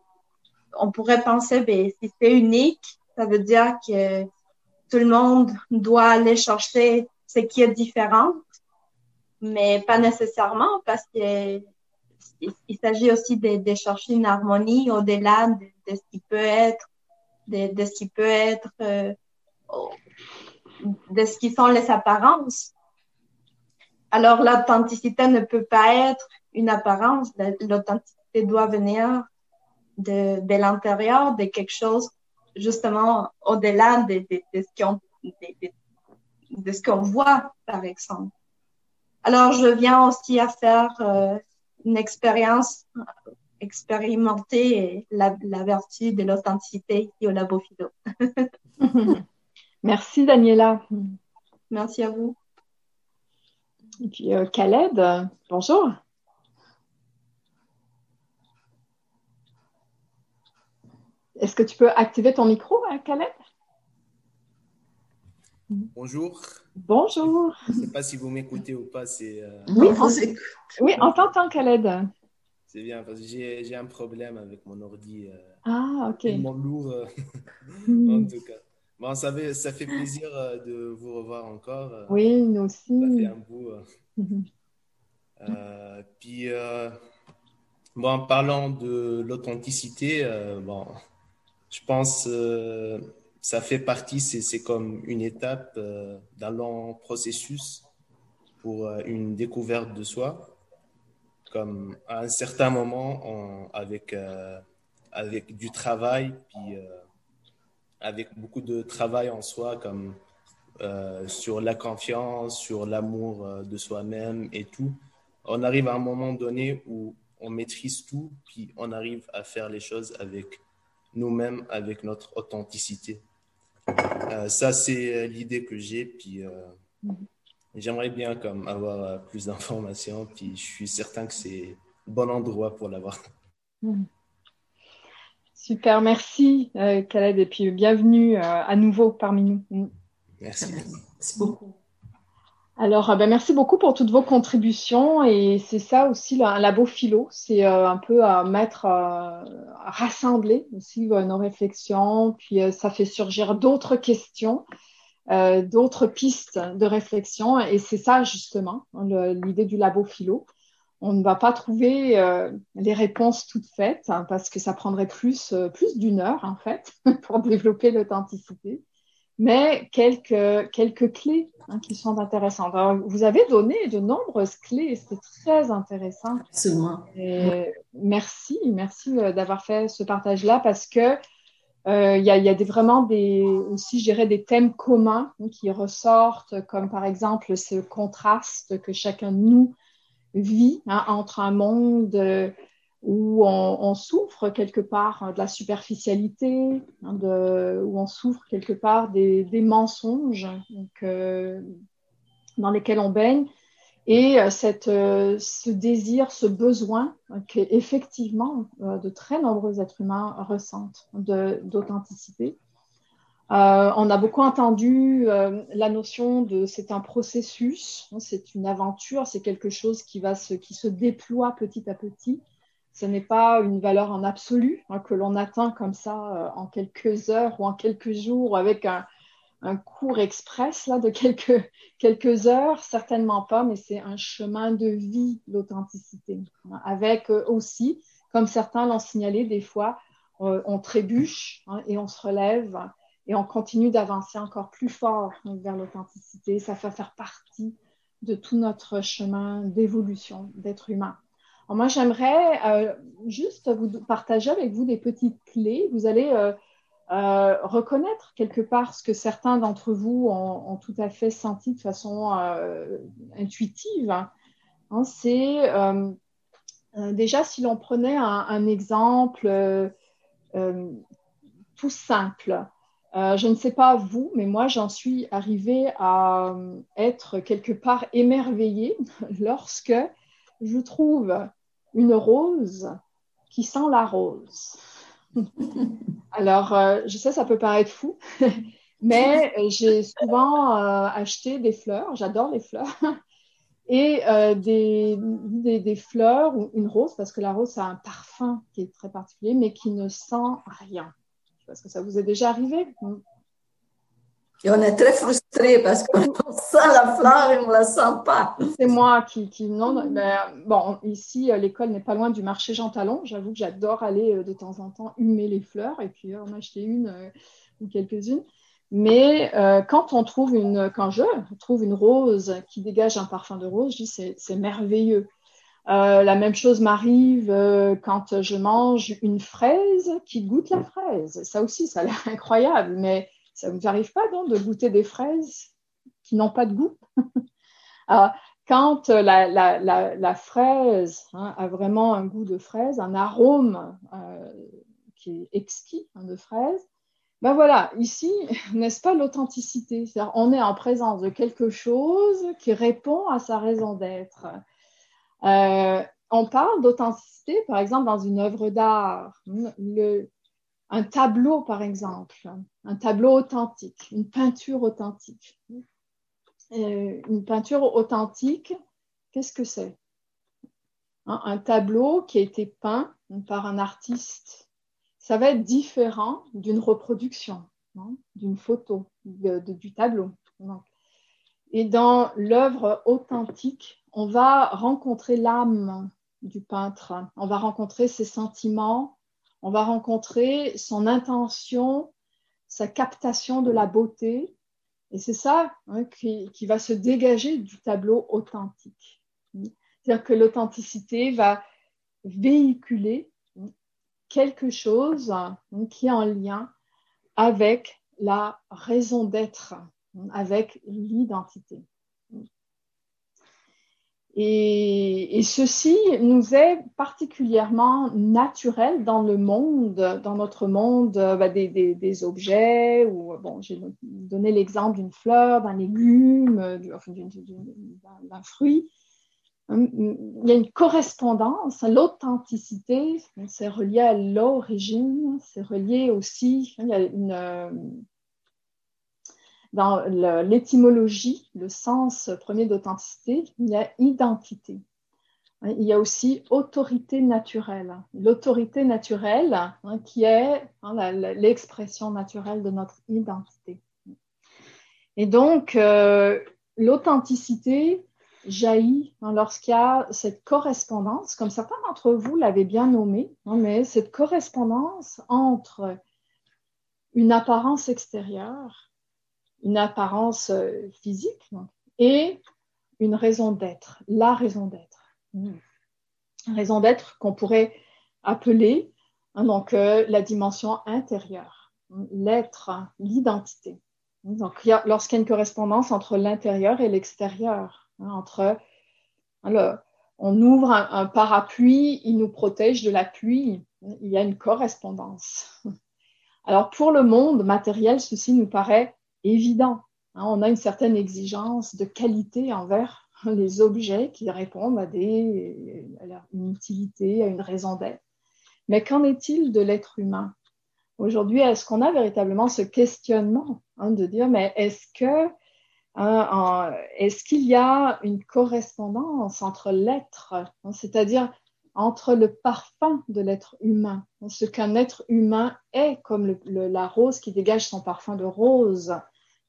Speaker 18: on pourrait penser, ben, si c'est unique, ça veut dire que tout le monde doit aller chercher ce qui est différent, mais pas nécessairement parce que il, s'agit aussi de, chercher une harmonie au-delà de, ce qui peut être, de, ce qui peut être, euh, de ce qui sont les apparences. Alors l'authenticité ne peut pas être une apparence, l'authenticité doit venir de l'intérieur, de quelque chose justement au-delà de, de, de, ce qu'on de, de, ce qu'on voit, par exemple. Alors, je viens aussi à faire euh, une expérience, expérimenter la, la vertu de l'authenticité ici au Labo Philo.
Speaker 3: Merci, Daniela.
Speaker 18: Merci à vous.
Speaker 3: Et puis, euh, Khaled, bonjour. Est-ce que tu peux activer ton micro, hein, Khaled?
Speaker 19: Bonjour.
Speaker 3: Bonjour.
Speaker 19: Je ne sais pas si vous m'écoutez ou pas. C'est, euh...
Speaker 3: Oui, on, oui, on t'entend, Khaled.
Speaker 19: C'est bien, parce que j'ai, un problème avec mon ordi. Euh,
Speaker 3: ah, ok.
Speaker 19: Tellement lourd, euh, en tout cas. Bon, ça, fait, ça fait plaisir euh, de vous revoir encore.
Speaker 3: Oui, nous aussi.
Speaker 19: Ça fait un bout. Mm-hmm. puis, bon, en parlant de l'authenticité, bon, je pense euh, ça fait partie, c'est, comme une étape euh, d'un long processus pour euh, une découverte de soi. Comme à un certain moment, avec, avec du travail, puis avec beaucoup de travail en soi, comme sur la confiance, sur l'amour de soi-même et tout, on arrive à un moment donné où on maîtrise tout, puis on arrive à faire les choses avec nous-mêmes avec notre authenticité. Euh, ça, c'est l'idée que j'ai. Puis euh, j'aimerais bien comme avoir euh, plus d'informations. Puis je suis certain que c'est le bon endroit pour l'avoir.
Speaker 3: Super, merci euh, Khaled. Et puis bienvenue à nouveau parmi nous.
Speaker 19: Merci.
Speaker 2: Merci beaucoup.
Speaker 3: Alors, ben, merci beaucoup pour toutes vos contributions et c'est ça aussi un labo philo, c'est euh, un peu à mettre, euh, à rassembler aussi euh, nos réflexions, puis ça fait surgir d'autres questions, d'autres pistes de réflexion et c'est ça justement l'idée du labo philo. On ne va pas trouver les réponses toutes faites hein, parce que ça prendrait plus, plus d'une heure en fait pour développer l'authenticité mais quelques, quelques clés hein, qui sont intéressantes. Alors, vous avez donné de nombreuses clés, c'était très intéressant.
Speaker 2: Absolument.
Speaker 3: Et merci, merci d'avoir fait ce partage-là parce que il euh, y, a, y a des, vraiment des, aussi, je dirais, des thèmes communs hein, qui ressortent, comme par exemple ce contraste que chacun de nous vit hein, entre un monde où on, souffre quelque part de la superficialité, hein, où on souffre quelque part des, mensonges euh, dans lesquels on baigne, et euh, cette, euh, ce désir, ce besoin qu'effectivement de très nombreux êtres humains ressentent d'authenticité. on a beaucoup entendu la notion de c'est un processus, hein, c'est une aventure, c'est quelque chose qui, va se, qui se déploie petit à petit ce n'est pas une valeur en absolu hein, que l'on atteint comme ça euh, en quelques heures ou en quelques jours avec un, cours express de quelques, heures, certainement pas, mais c'est un chemin de vie, l'authenticité. Avec euh, aussi, comme certains l'ont signalé, des fois, euh, on trébuche hein, et on se relève et on continue d'avancer encore plus fort vers l'authenticité. Ça va faire partie de tout notre chemin d'évolution d'être humain moi, j'aimerais euh, juste vous partager avec vous des petites clés. Vous allez euh, euh, reconnaître quelque part ce que certains d'entre vous ont, tout à fait senti de façon intuitive. Hein, c'est déjà si l'on prenait un, exemple tout simple. je ne sais pas vous, mais moi j'en suis arrivée à être quelque part émerveillée lorsque je trouve une rose qui sent la rose. Alors, euh, je sais, ça peut paraître fou, mais j'ai souvent euh, acheté des fleurs, j'adore les fleurs, et euh, des, des, des, fleurs ou une rose, parce que la rose, a un parfum qui est très particulier, mais qui ne sent rien. Est-ce que ça vous est déjà arrivé?
Speaker 2: Et on est très frustré parce qu'on sent la fleur et on ne la sent pas.
Speaker 3: C'est moi qui, non. Mais, bon, ici, euh, l'école n'est pas loin du marché Jean Talon. J'avoue que j'adore aller euh, de temps en temps humer les fleurs et puis en acheter une euh, ou quelques-unes. Mais quand on trouve une, quand je trouve une rose qui dégage un parfum de rose, je dis c'est merveilleux. la même chose m'arrive quand je mange une fraise qui goûte la fraise. Ça aussi, ça a l'air incroyable, mais ça ne vous arrive pas de goûter des fraises qui n'ont pas de goût? Quand la, fraise hein, a vraiment un goût de fraise, un arôme euh, qui est exquis hein, de fraise, ben voilà, ici, n'est-ce pas l'authenticité? On est en présence de quelque chose qui répond à sa raison d'être. Euh, on parle d'authenticité, par exemple, dans une œuvre d'art. Le, un tableau, par exemple, un tableau authentique, une peinture authentique. Euh, une peinture authentique, qu'est-ce que c'est? Hein, Un tableau qui a été peint par un artiste, ça va être différent d'une reproduction, hein, d'une photo, du tableau. Et dans l'œuvre authentique, on va rencontrer l'âme du peintre, on va rencontrer ses sentiments, on va rencontrer son intention, sa captation de la beauté. Et c'est ça hein, qui, va se dégager du tableau authentique. C'est-à-dire que l'authenticité va véhiculer quelque chose hein, qui est en lien avec la raison d'être, avec l'identité. Et, ceci nous est particulièrement naturel dans le monde, dans notre monde euh, bah, des, objets, ou bon, j'ai donné l'exemple d'une fleur, d'un légume, euh, d'un fruit. Hum, il y a une correspondance, l'authenticité, c'est relié à l'origine, c'est relié aussi, il une, euh, dans l'étymologie, le sens premier d'authenticité, il y a identité. Il y a aussi autorité naturelle. L'autorité naturelle hein, qui est hein, l'expression naturelle de notre identité. Et donc, euh, l'authenticité jaillit hein, lorsqu'il y a cette correspondance, comme certains d'entre vous l'avaient bien nommé, mais cette correspondance entre une apparence extérieure une apparence euh, physique et une raison d'être, la raison d'être. Une raison d'être qu'on pourrait appeler hein, donc, euh, la dimension intérieure, l'être, l'identité. Donc, lorsqu'il y a une correspondance entre l'intérieur et l'extérieur, hein, entre hein, on ouvre un, parapluie, il nous protège de la pluie. Il y a une correspondance. Alors pour le monde matériel, ceci nous paraît évident. Hein. on a une certaine exigence de qualité envers les objets qui répondent à, des, une utilité, à une raison d'être. Mais qu'en est-il de l'être humain? Aujourd'hui, est-ce qu'on a véritablement ce questionnement hein, de dire, mais est-ce que hein, est-ce qu'il y a une correspondance entre l'être, c'est-à-dire entre le parfum de l'être humain, ce qu'un être humain est, comme la rose qui dégage son parfum de rose,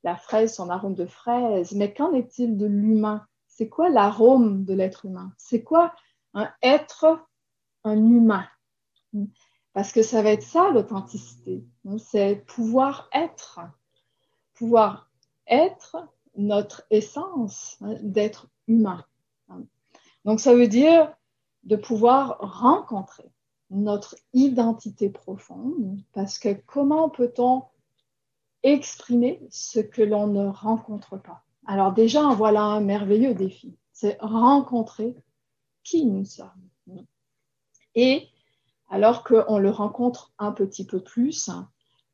Speaker 3: la fraise son arôme de fraise, mais qu'en est-il de l'humain? C'est quoi l'arôme de l'être humain? C'est quoi un être un humain? Parce que ça va être ça l'authenticité. C'est pouvoir être. Pouvoir être notre essence hein, d'être humain. Donc ça veut dire de pouvoir rencontrer notre identité profonde, parce que comment peut-on exprimer ce que l'on ne rencontre pas? Alors déjà, voilà un merveilleux défi. C'est rencontrer qui nous sommes. Et alors qu'on le rencontre un petit peu plus,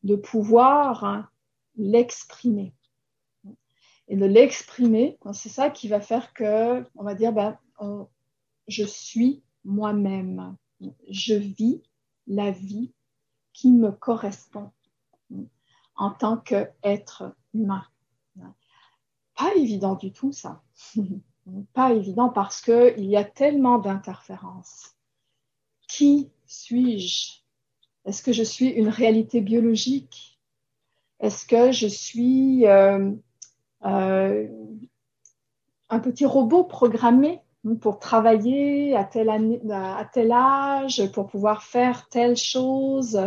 Speaker 3: de pouvoir l'exprimer. Et de l'exprimer, c'est ça qui va faire que, on va dire, ben, je suis moi-même. Je vis la vie qui me correspond en tant qu'être humain. Pas évident du tout, ça. pas évident parce qu'il y a tellement d'interférences. Qui suis-je? Est-ce que je suis une réalité biologique? Est-ce que je suis euh, euh, un petit robot programmé? Pour travailler à tel, à tel âge, pour pouvoir faire telle chose,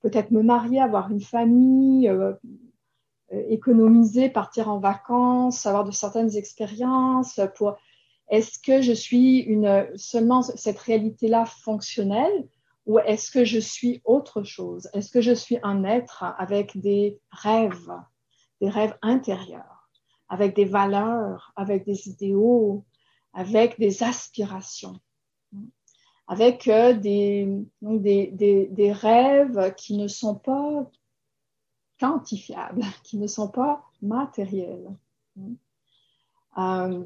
Speaker 3: peut-être me marier, avoir une famille, euh, euh, économiser, partir en vacances, avoir de certaines expériences est-ce que je suis une, seulement cette réalité-là fonctionnelle ou est-ce que je suis autre chose? Est-ce que je suis un être avec des rêves, des rêves intérieurs, avec des valeurs, avec des idéaux, avec des aspirations, avec euh, des, des, des, rêves qui ne sont pas quantifiables, qui ne sont pas matériels. Euh,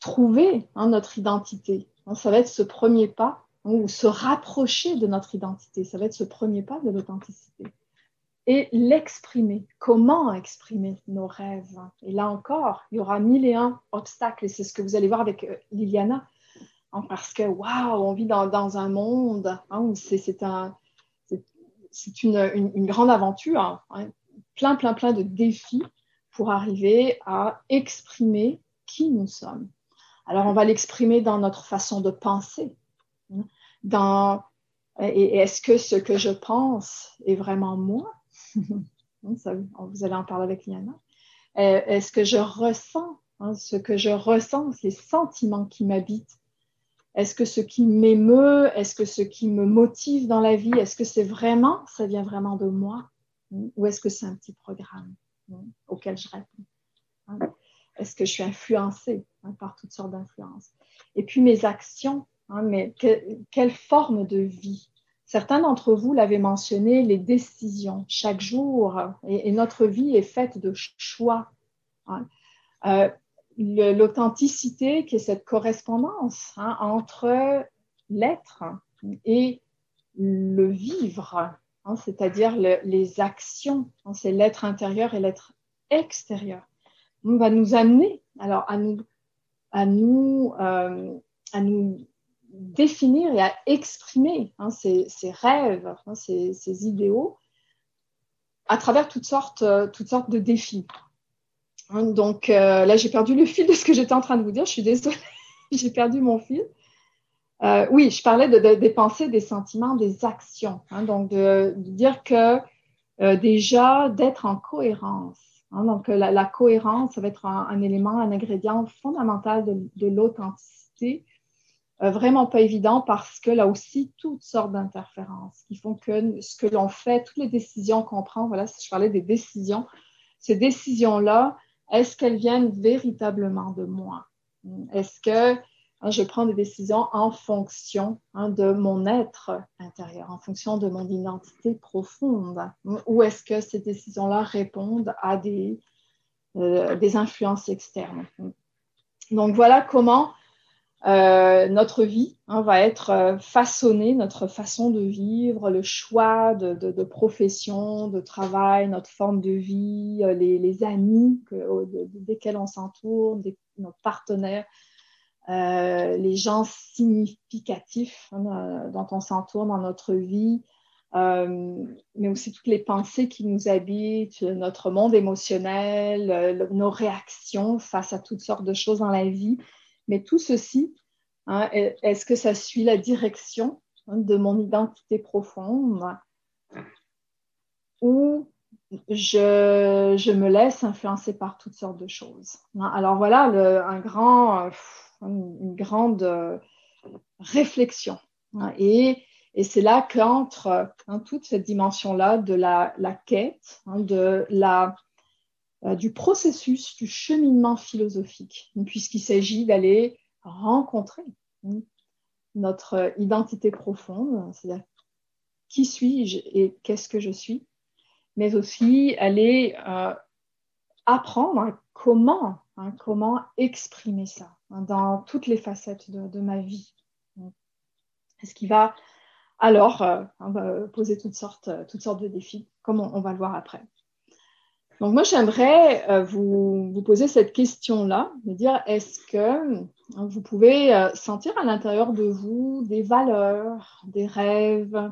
Speaker 3: trouver hein, notre identité, ça va être ce premier pas, ou se rapprocher de notre identité, ça va être ce premier pas de l'authenticité. Et l'exprimer, comment exprimer nos rêves? Et là encore, il y aura mille et un obstacles, et c'est ce que vous allez voir avec euh, Liliana, parce que, waouh, on vit dans, un monde où c'est un, c'est une, grande aventure, hein, hein, plein, plein, plein de défis pour arriver à exprimer qui nous sommes. Alors, on va l'exprimer dans notre façon de penser. Hein, dans, et, est-ce que ce que je pense est vraiment moi? vous allez en parler avec Liana. Euh, est-ce que je ressens ce que je ressens, les sentiments qui m'habitent? Est-ce que ce qui m'émeut, est-ce que ce qui me motive dans la vie, est-ce que c'est vraiment, ça vient vraiment de moi? Ou est-ce que c'est un petit programme auquel je réponds hein? Est-ce que je suis influencée hein, par toutes sortes d'influences? Et puis mes actions, hein, mais quelle forme de vie Certains d'entre vous l'avaient mentionné, les décisions chaque jour, et, notre vie est faite de choix. Euh, l'authenticité qui est cette correspondance hein, entre l'être et le vivre, hein, c'est-à-dire les actions, hein, c'est l'être intérieur et l'être extérieur. Va nous amener alors à nous, à nous, euh, à nous définir et à exprimer ces, ces, rêves, ces, ces, idéaux à travers toutes sortes, toutes sortes de défis. Hein, donc euh, là, j'ai perdu le fil de ce que j'étais en train de vous dire. Je suis désolée, j'ai perdu mon fil. Euh, oui, je parlais de, des pensées, des sentiments, des actions. Hein, donc de, dire que euh, déjà d'être en cohérence. Hein, donc la, cohérence, ça va être un, élément, un ingrédient fondamental de, de l'authenticité. Vraiment pas évident parce que là aussi, toutes sortes d'interférences qui font que ce que l'on fait, toutes les décisions qu'on prend, voilà, si je parlais des décisions, ces décisions-là, est-ce qu'elles viennent véritablement de moi? Est-ce que hein, je prends des décisions en fonction hein, de mon être intérieur, en fonction de mon identité profonde? Ou est-ce que ces décisions-là répondent à des, euh, des influences externes? Donc voilà comment euh, notre vie hein, va être euh, façonnée, notre façon de vivre, le choix de, de, de profession, de travail, notre forme de vie, euh, les, amis que, desquels on s'entoure, nos partenaires, les gens significatifs hein, dont on s'entoure dans notre vie, mais aussi toutes les pensées qui nous habitent, notre monde émotionnel, nos réactions face à toutes sortes de choses dans la vie. Mais tout ceci, hein, est-ce que ça suit la direction hein, de mon identité profonde? Ou je, me laisse influencer par toutes sortes de choses? Hein? Alors voilà grand, une grande euh, réflexion. Et, c'est là qu'entre toute cette dimension-là de la, quête, de la euh, du processus du cheminement philosophique, puisqu'il s'agit d'aller rencontrer hein, notre identité profonde, c'est-à-dire qui suis-je et qu'est-ce que je suis, mais aussi aller euh, apprendre comment, hein, comment exprimer ça hein, dans toutes les facettes de, ma vie. Ce qui va alors euh, poser toutes sortes, toutes sortes de défis, comme on va le voir après. Donc moi, j'aimerais euh, vous, vous, poser cette question-là, de dire est-ce que hein, vous pouvez euh, sentir à l'intérieur de vous des valeurs, des rêves,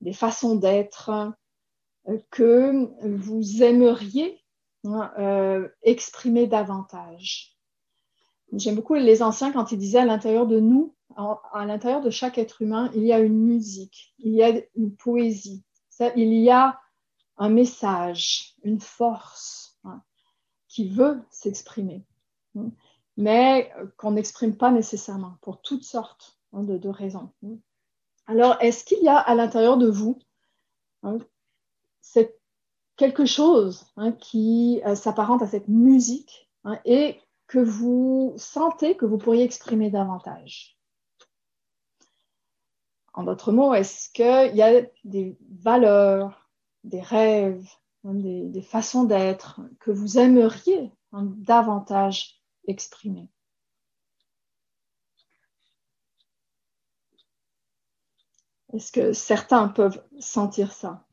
Speaker 3: des façons d'être euh, que vous aimeriez hein, exprimer davantage? J'aime beaucoup les anciens quand ils disaient à l'intérieur de nous, à l'intérieur de chaque être humain, il y a une musique, il y a une poésie, ça, il y a un message, une force hein, qui veut s'exprimer, hein, mais qu'on n'exprime pas nécessairement pour toutes sortes hein, de, raisons. Alors, est-ce qu'il y a à l'intérieur de vous c'est quelque chose qui euh, s'apparente à cette musique et que vous sentez que vous pourriez exprimer davantage? En d'autres mots, est-ce qu'il y a des valeurs, des rêves, hein, des, façons d'être que vous aimeriez hein, davantage exprimer. Est-ce que certains peuvent sentir ça?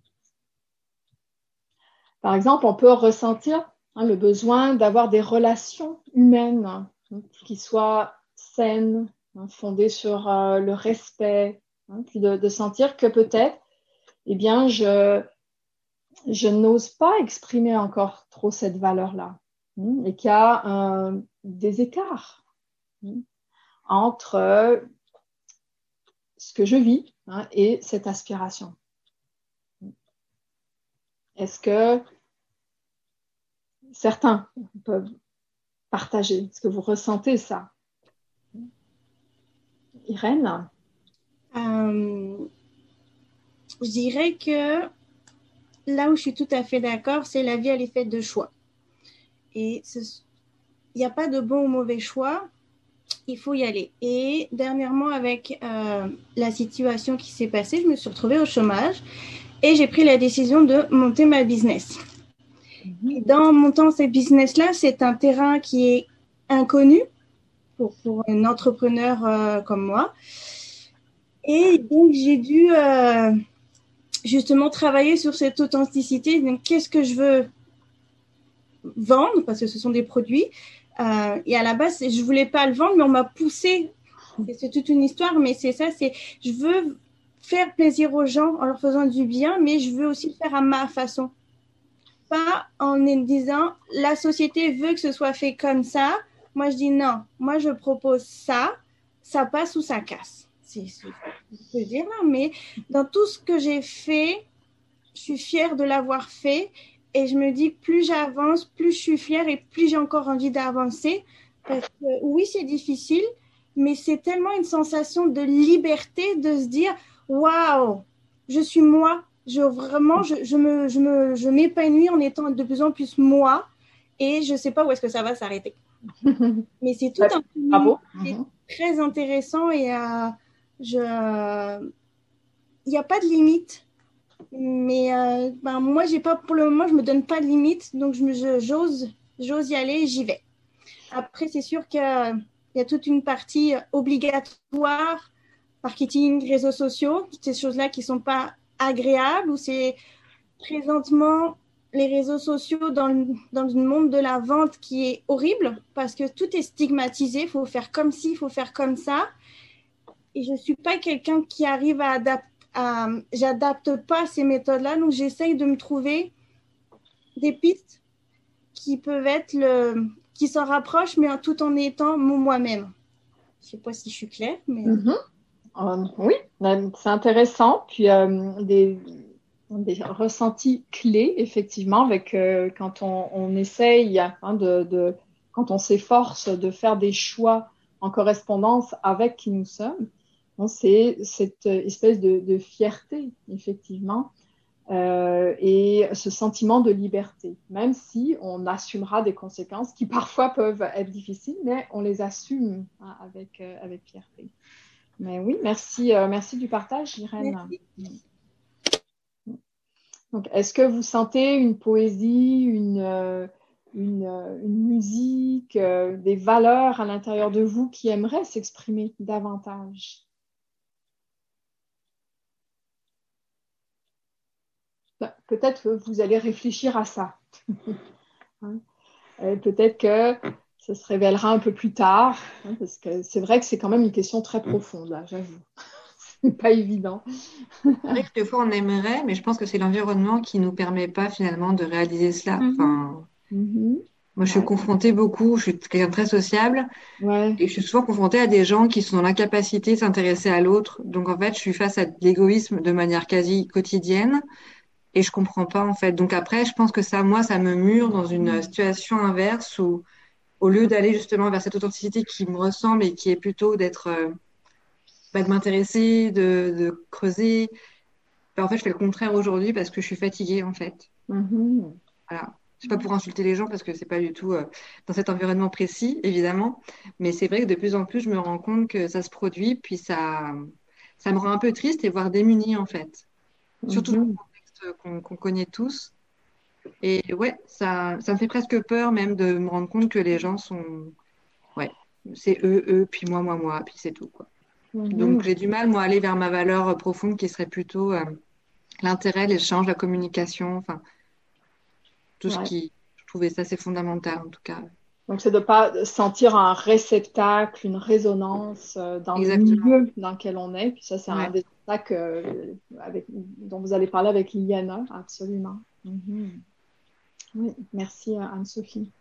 Speaker 3: Par exemple, on peut ressentir hein, le besoin d'avoir des relations humaines qui soient saines, fondées sur euh, le respect, puis de, de sentir que peut-être, eh bien, je, je n'ose pas exprimer encore trop cette valeur-là hmm, et qu'il y a des écarts hmm, entre ce que je vis hein, et cette aspiration. Est-ce que certains peuvent partager Est-ce que vous ressentez ça? Irène?
Speaker 9: Euh, Je dirais que là où je suis tout à fait d'accord, c'est la vie, elle est faite de choix. Et il n'y a pas de bon ou mauvais choix, il faut y aller. Et dernièrement, avec euh, la situation qui s'est passée, je me suis retrouvée au chômage et j'ai pris la décision de monter ma business. Mhm. Et dans montant ce business-là, c'est un terrain qui est inconnu pour, pour un entrepreneur euh, comme moi. Et donc, j'ai dû euh, justement travailler sur cette authenticité. Qu'est-ce que je veux vendre? Parce que ce sont des produits. Euh, et à la base, je voulais pas le vendre, mais on m'a poussé. C'est toute une histoire, mais c'est ça. C'est je veux faire plaisir aux gens en leur faisant du bien, mais je veux aussi le faire à ma façon. Pas en disant la société veut que ce soit fait comme ça. Moi, je dis non. Moi, je propose ça. Ça passe ou ça casse c'est ce que dire là, mais dans tout ce que j'ai fait, je suis fière de l'avoir fait et je me dis plus j'avance, plus je suis fière et plus j'ai encore envie d'avancer. Parce que oui, c'est difficile, mais c'est tellement une sensation de liberté de se dire waouh, je suis moi. Je vraiment, je, je me, je me, je m'épanouis en étant de plus en plus moi et je sais pas où est-ce que ça va s'arrêter. Mais c'est tout un
Speaker 3: Bravo.
Speaker 9: c'est très intéressant et euh, il n'y a pas de limite. Mais euh, ben, moi, j'ai pas pour le moment, je me donne pas de limite, donc je j'ose j'ose y aller, j'y vais. Après, c'est sûr qu'il y a toute une partie obligatoire, marketing, réseaux sociaux, ces choses-là qui sont pas agréables, ou c'est présentement les réseaux sociaux dans le, dans le monde de la vente qui est horrible parce que tout est stigmatisé, il faut faire comme ci, il faut faire comme ça. Et je suis pas quelqu'un qui arrive à adapter, j'adapte pas ces méthodes-là, donc j'essaye de me trouver des pistes qui peuvent être le, qui s'en rapprochent, mais tout en étant moi-même. Je sais pas si je suis claire, mais.
Speaker 3: Mhm. Euh, oui, c'est intéressant. Puis euh, des, des ressentis clés, effectivement, avec euh, quand on, essaye, hein, de- quand on s'efforce de faire des choix en correspondance avec qui nous sommes. Bon, c'est cette espèce de, de fierté, effectivement, euh, et ce sentiment de liberté, même si on assumera des conséquences qui parfois peuvent être difficiles, mais on les assume hein, avec, euh, avec fierté. Mais oui, merci, euh, merci du partage, Irène. Donc, est-ce que vous sentez une poésie, une, une, une musique, des valeurs à l'intérieur de vous qui aimeraient s'exprimer davantage? Ben, Peut-être que vous allez réfléchir à ça. Hein. Peut-être que ça se révélera un peu plus tard, hein, parce que c'est vrai que c'est quand même une question très profonde, là, j'avoue. C'est pas évident.
Speaker 5: Des fois on aimerait, mais je pense que c'est l'environnement qui nous permet pas finalement de réaliser cela.
Speaker 3: Mhm.
Speaker 5: Enfin,
Speaker 3: Mhm.
Speaker 5: moi, je suis confrontée beaucoup, je suis quelqu'un de très sociable,
Speaker 3: Ouais.
Speaker 5: et je suis souvent confrontée à des gens qui sont dans l'incapacité de s'intéresser à l'autre. Donc en fait, je suis face à de l'égoïsme de manière quasi quotidienne, et je comprends pas en fait. Donc après, je pense que ça, moi, ça me mure dans une situation inverse où, au lieu d'aller justement vers cette authenticité qui me ressemble et qui est plutôt d'être, euh, bah, de m'intéresser, de, de creuser, bah, en fait, je fais le contraire aujourd'hui parce que je suis fatiguée en fait.
Speaker 3: Mhm.
Speaker 5: Voilà. C'est pas pour insulter les gens parce que c'est pas du tout euh, dans cet environnement précis, évidemment. Mais c'est vrai que de plus en plus, je me rends compte que ça se produit, puis ça, ça me rend un peu triste et voire démunie en fait. Surtout contexte qu'on qu'on connaît tous. Et ouais, ça, ça me fait presque peur même de me rendre compte que les gens sont, ouais, c'est eux, eux, puis moi, moi, moi, puis c'est tout quoi.
Speaker 3: Mhm.
Speaker 5: Donc j'ai du mal moi à aller vers ma valeur profonde qui serait plutôt euh, l'intérêt, l'échange, la communication, enfin tout ce qui, je trouvais ça c'est fondamental en tout cas.
Speaker 3: Donc, c'est de ne pas sentir un réceptacle, une résonance euh, dans
Speaker 5: Exactement.
Speaker 3: le milieu dans lequel on est. Puis ça, c'est un des attaques euh, avec, dont vous allez parler avec Liliana, absolument. Mhm. Oui, merci euh, Anne-Sophie.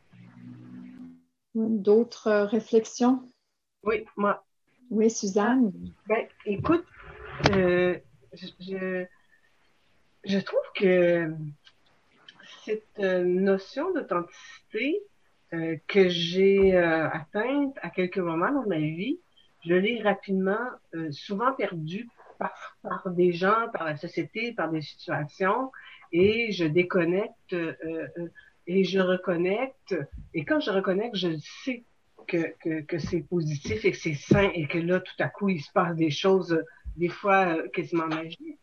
Speaker 3: D'autres euh, réflexions?
Speaker 11: Oui, moi.
Speaker 3: Oui, Suzanne.
Speaker 11: Ben, écoute, euh, je, je, je trouve que cette notion d'authenticité euh, que j'ai euh, atteinte à quelques moments dans ma vie, je l'ai rapidement, euh, souvent perdue par, par des gens, par la société, par des situations, et je déconnecte euh, euh, et je reconnecte. Et quand je reconnecte, je sais que, que, que c'est positif et que c'est sain et que là, tout à coup, il se passe des choses, des fois quasiment magiques.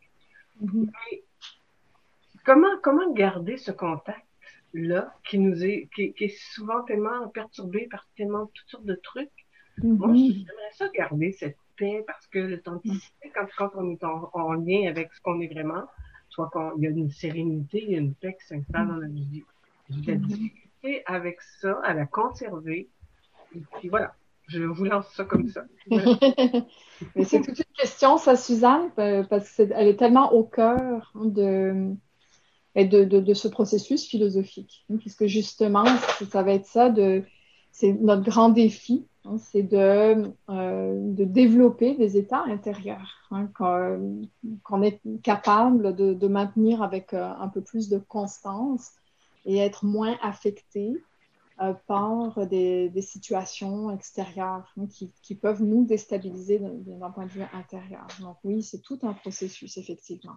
Speaker 11: Mais comment, comment garder ce contact-là qui nous est, qui, qui est souvent tellement perturbé par tellement toutes sortes de trucs? Moi,
Speaker 3: Mhm.
Speaker 11: j'aimerais ça garder cette paix parce que l'authenticité, quand, quand on est en, en lien avec ce qu'on est vraiment, soit qu'il y a une sérénité, il y a une paix qui s'installe dans notre vie. La
Speaker 3: Mhm.
Speaker 11: difficulté avec ça, à la conserver. Et puis voilà, je vous lance ça comme ça.
Speaker 3: Mais c'est toute une question, ça, Suzanne, euh, parce qu'elle est tellement au cœur de, et de, ce processus philosophique. Puisque justement, ça, va être ça, c'est notre grand défi, hein, c'est de, euh, de développer des états intérieurs, hein, qu'on est capable de, maintenir avec euh, un peu plus de constance et être moins affecté euh, par des, situations extérieures hein, qui, qui peuvent nous déstabiliser d'un point de vue intérieur. Donc oui, c'est tout un processus, effectivement.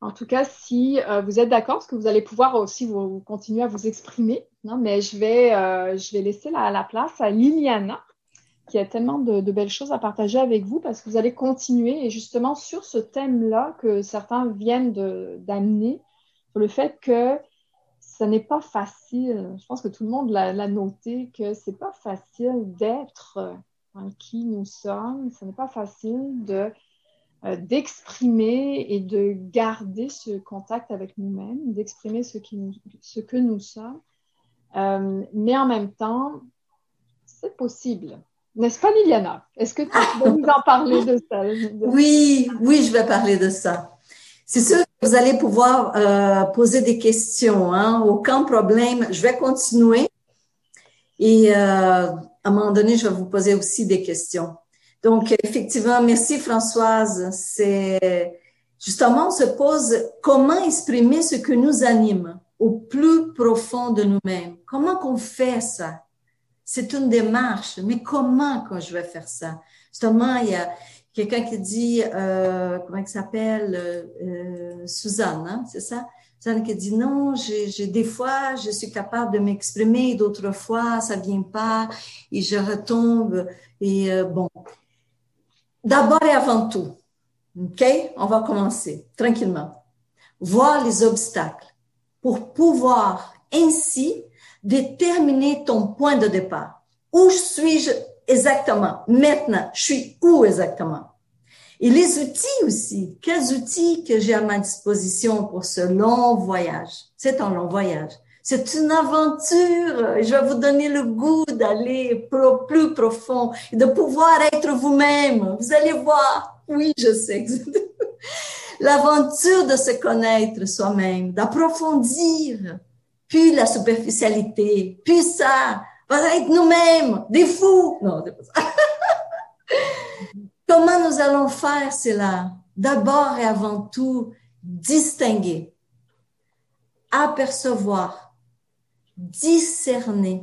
Speaker 3: En tout cas, si euh, vous êtes d'accord, parce que vous allez pouvoir aussi vous, continuer à vous exprimer, non, mais je vais, euh, je vais laisser la, la, place à Liliana, qui a tellement de, belles choses à partager avec vous, parce que vous allez continuer, et justement sur ce thème-là que certains viennent d'amener, sur le fait que ce n'est pas facile, je pense que tout le monde l'a noté, que c'est pas facile d'être qui nous sommes, ce n'est pas facile de d'exprimer et de garder ce contact avec nous-mêmes, d'exprimer ce, ce, que nous sommes. Euh, mais en même temps, c'est possible. N'est-ce pas, Liliana? Est-ce que tu peux nous en parler de ça?
Speaker 2: Oui, oui, je vais parler de ça. C'est sûr que vous allez pouvoir euh, poser des questions. Hein? Aucun problème. Je vais continuer. Et à un moment donné, je vais vous poser aussi des questions. Donc, effectivement, merci Françoise. C'est justement, on se pose comment exprimer ce que nous anime au plus profond de nous-mêmes. Comment qu'on fait ça? C'est une démarche, mais comment quand je vais faire ça? Justement, il y a quelqu'un qui dit, euh, comment il s'appelle, euh, Suzanne, hein, c'est ça? Suzanne qui dit non, j'ai des fois, je suis capable de m'exprimer, d'autres fois, ça vient pas et je retombe. Et euh, bon, D'abord et avant tout, OK? On va commencer tranquillement. Voir les obstacles pour pouvoir ainsi déterminer ton point de départ. Où suis-je exactement? Maintenant, je suis où exactement? Et les outils aussi. Quels outils que j'ai à ma disposition pour ce long voyage? C'est un long voyage. C'est une aventure. Je vais vous donner le goût d'aller plus profond et de pouvoir être vous-même. Vous allez voir. Oui, je sais. L'aventure de se connaître soi-même, d'approfondir, puis la superficialité, puis ça, va être nous-mêmes, des fous. Non, c'est pas ça. Comment nous allons faire cela? D'abord et avant tout, distinguer, apercevoir, discerner,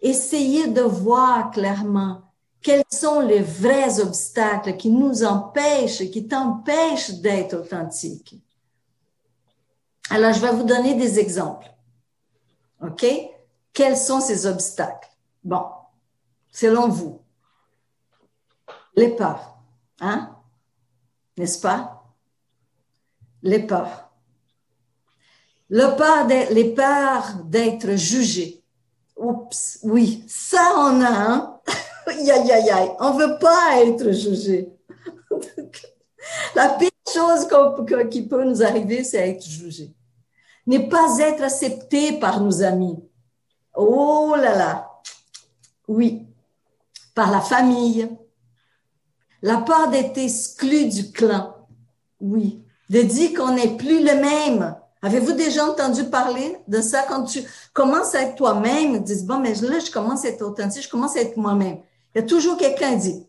Speaker 2: essayer de voir clairement quels sont les vrais obstacles qui nous empêchent, qui t'empêchent d'être authentique. Alors, je vais vous donner des exemples. OK? Quels sont ces obstacles? Bon, selon vous, les peurs, hein? N'est-ce pas? Les peurs. Le peur les peurs d'être jugé. Oups, oui, ça on a, hein? aïe, aïe, aïe, on veut pas être jugé. La pire chose qui peut nous arriver, c'est être jugé. Ne pas être accepté par nos amis. Oh là là. Oui. Par la famille. La peur d'être exclu du clan. Oui. De dire qu'on n'est plus le même. Avez-vous déjà entendu parler de ça quand tu commences à être toi-même, dis bon, mais là, je commence à être authentique, je commence à être moi-même. Il y a toujours quelqu'un qui dit,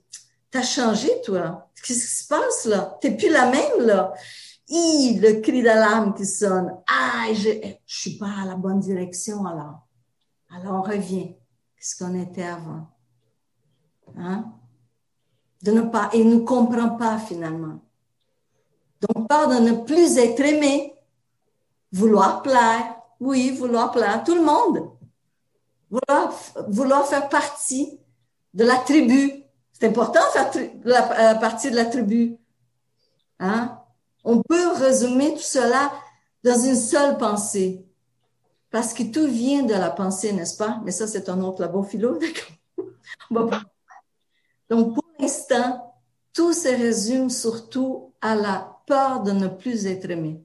Speaker 2: t'as changé, toi. Qu'est-ce qui se passe, là? T'es plus la même, là. Hi, le cri d'alarme qui sonne. Ah, je, je suis pas à la bonne direction, alors. Alors, on revient. Qu'est-ce qu'on était avant? Hein? De ne pas, et ne comprend pas, finalement. Donc, peur de ne plus être aimé Vouloir plaire, oui, vouloir plaire tout le monde. Vouloir, vouloir faire partie de la tribu. C'est important faire la, euh, partie de la tribu. Hein? On peut résumer tout cela dans une seule pensée. Parce que tout vient de la pensée, n'est-ce pas? Mais ça, c'est un autre labo philo? Donc, pour l'instant, tout se résume surtout à la peur de ne plus être aimé.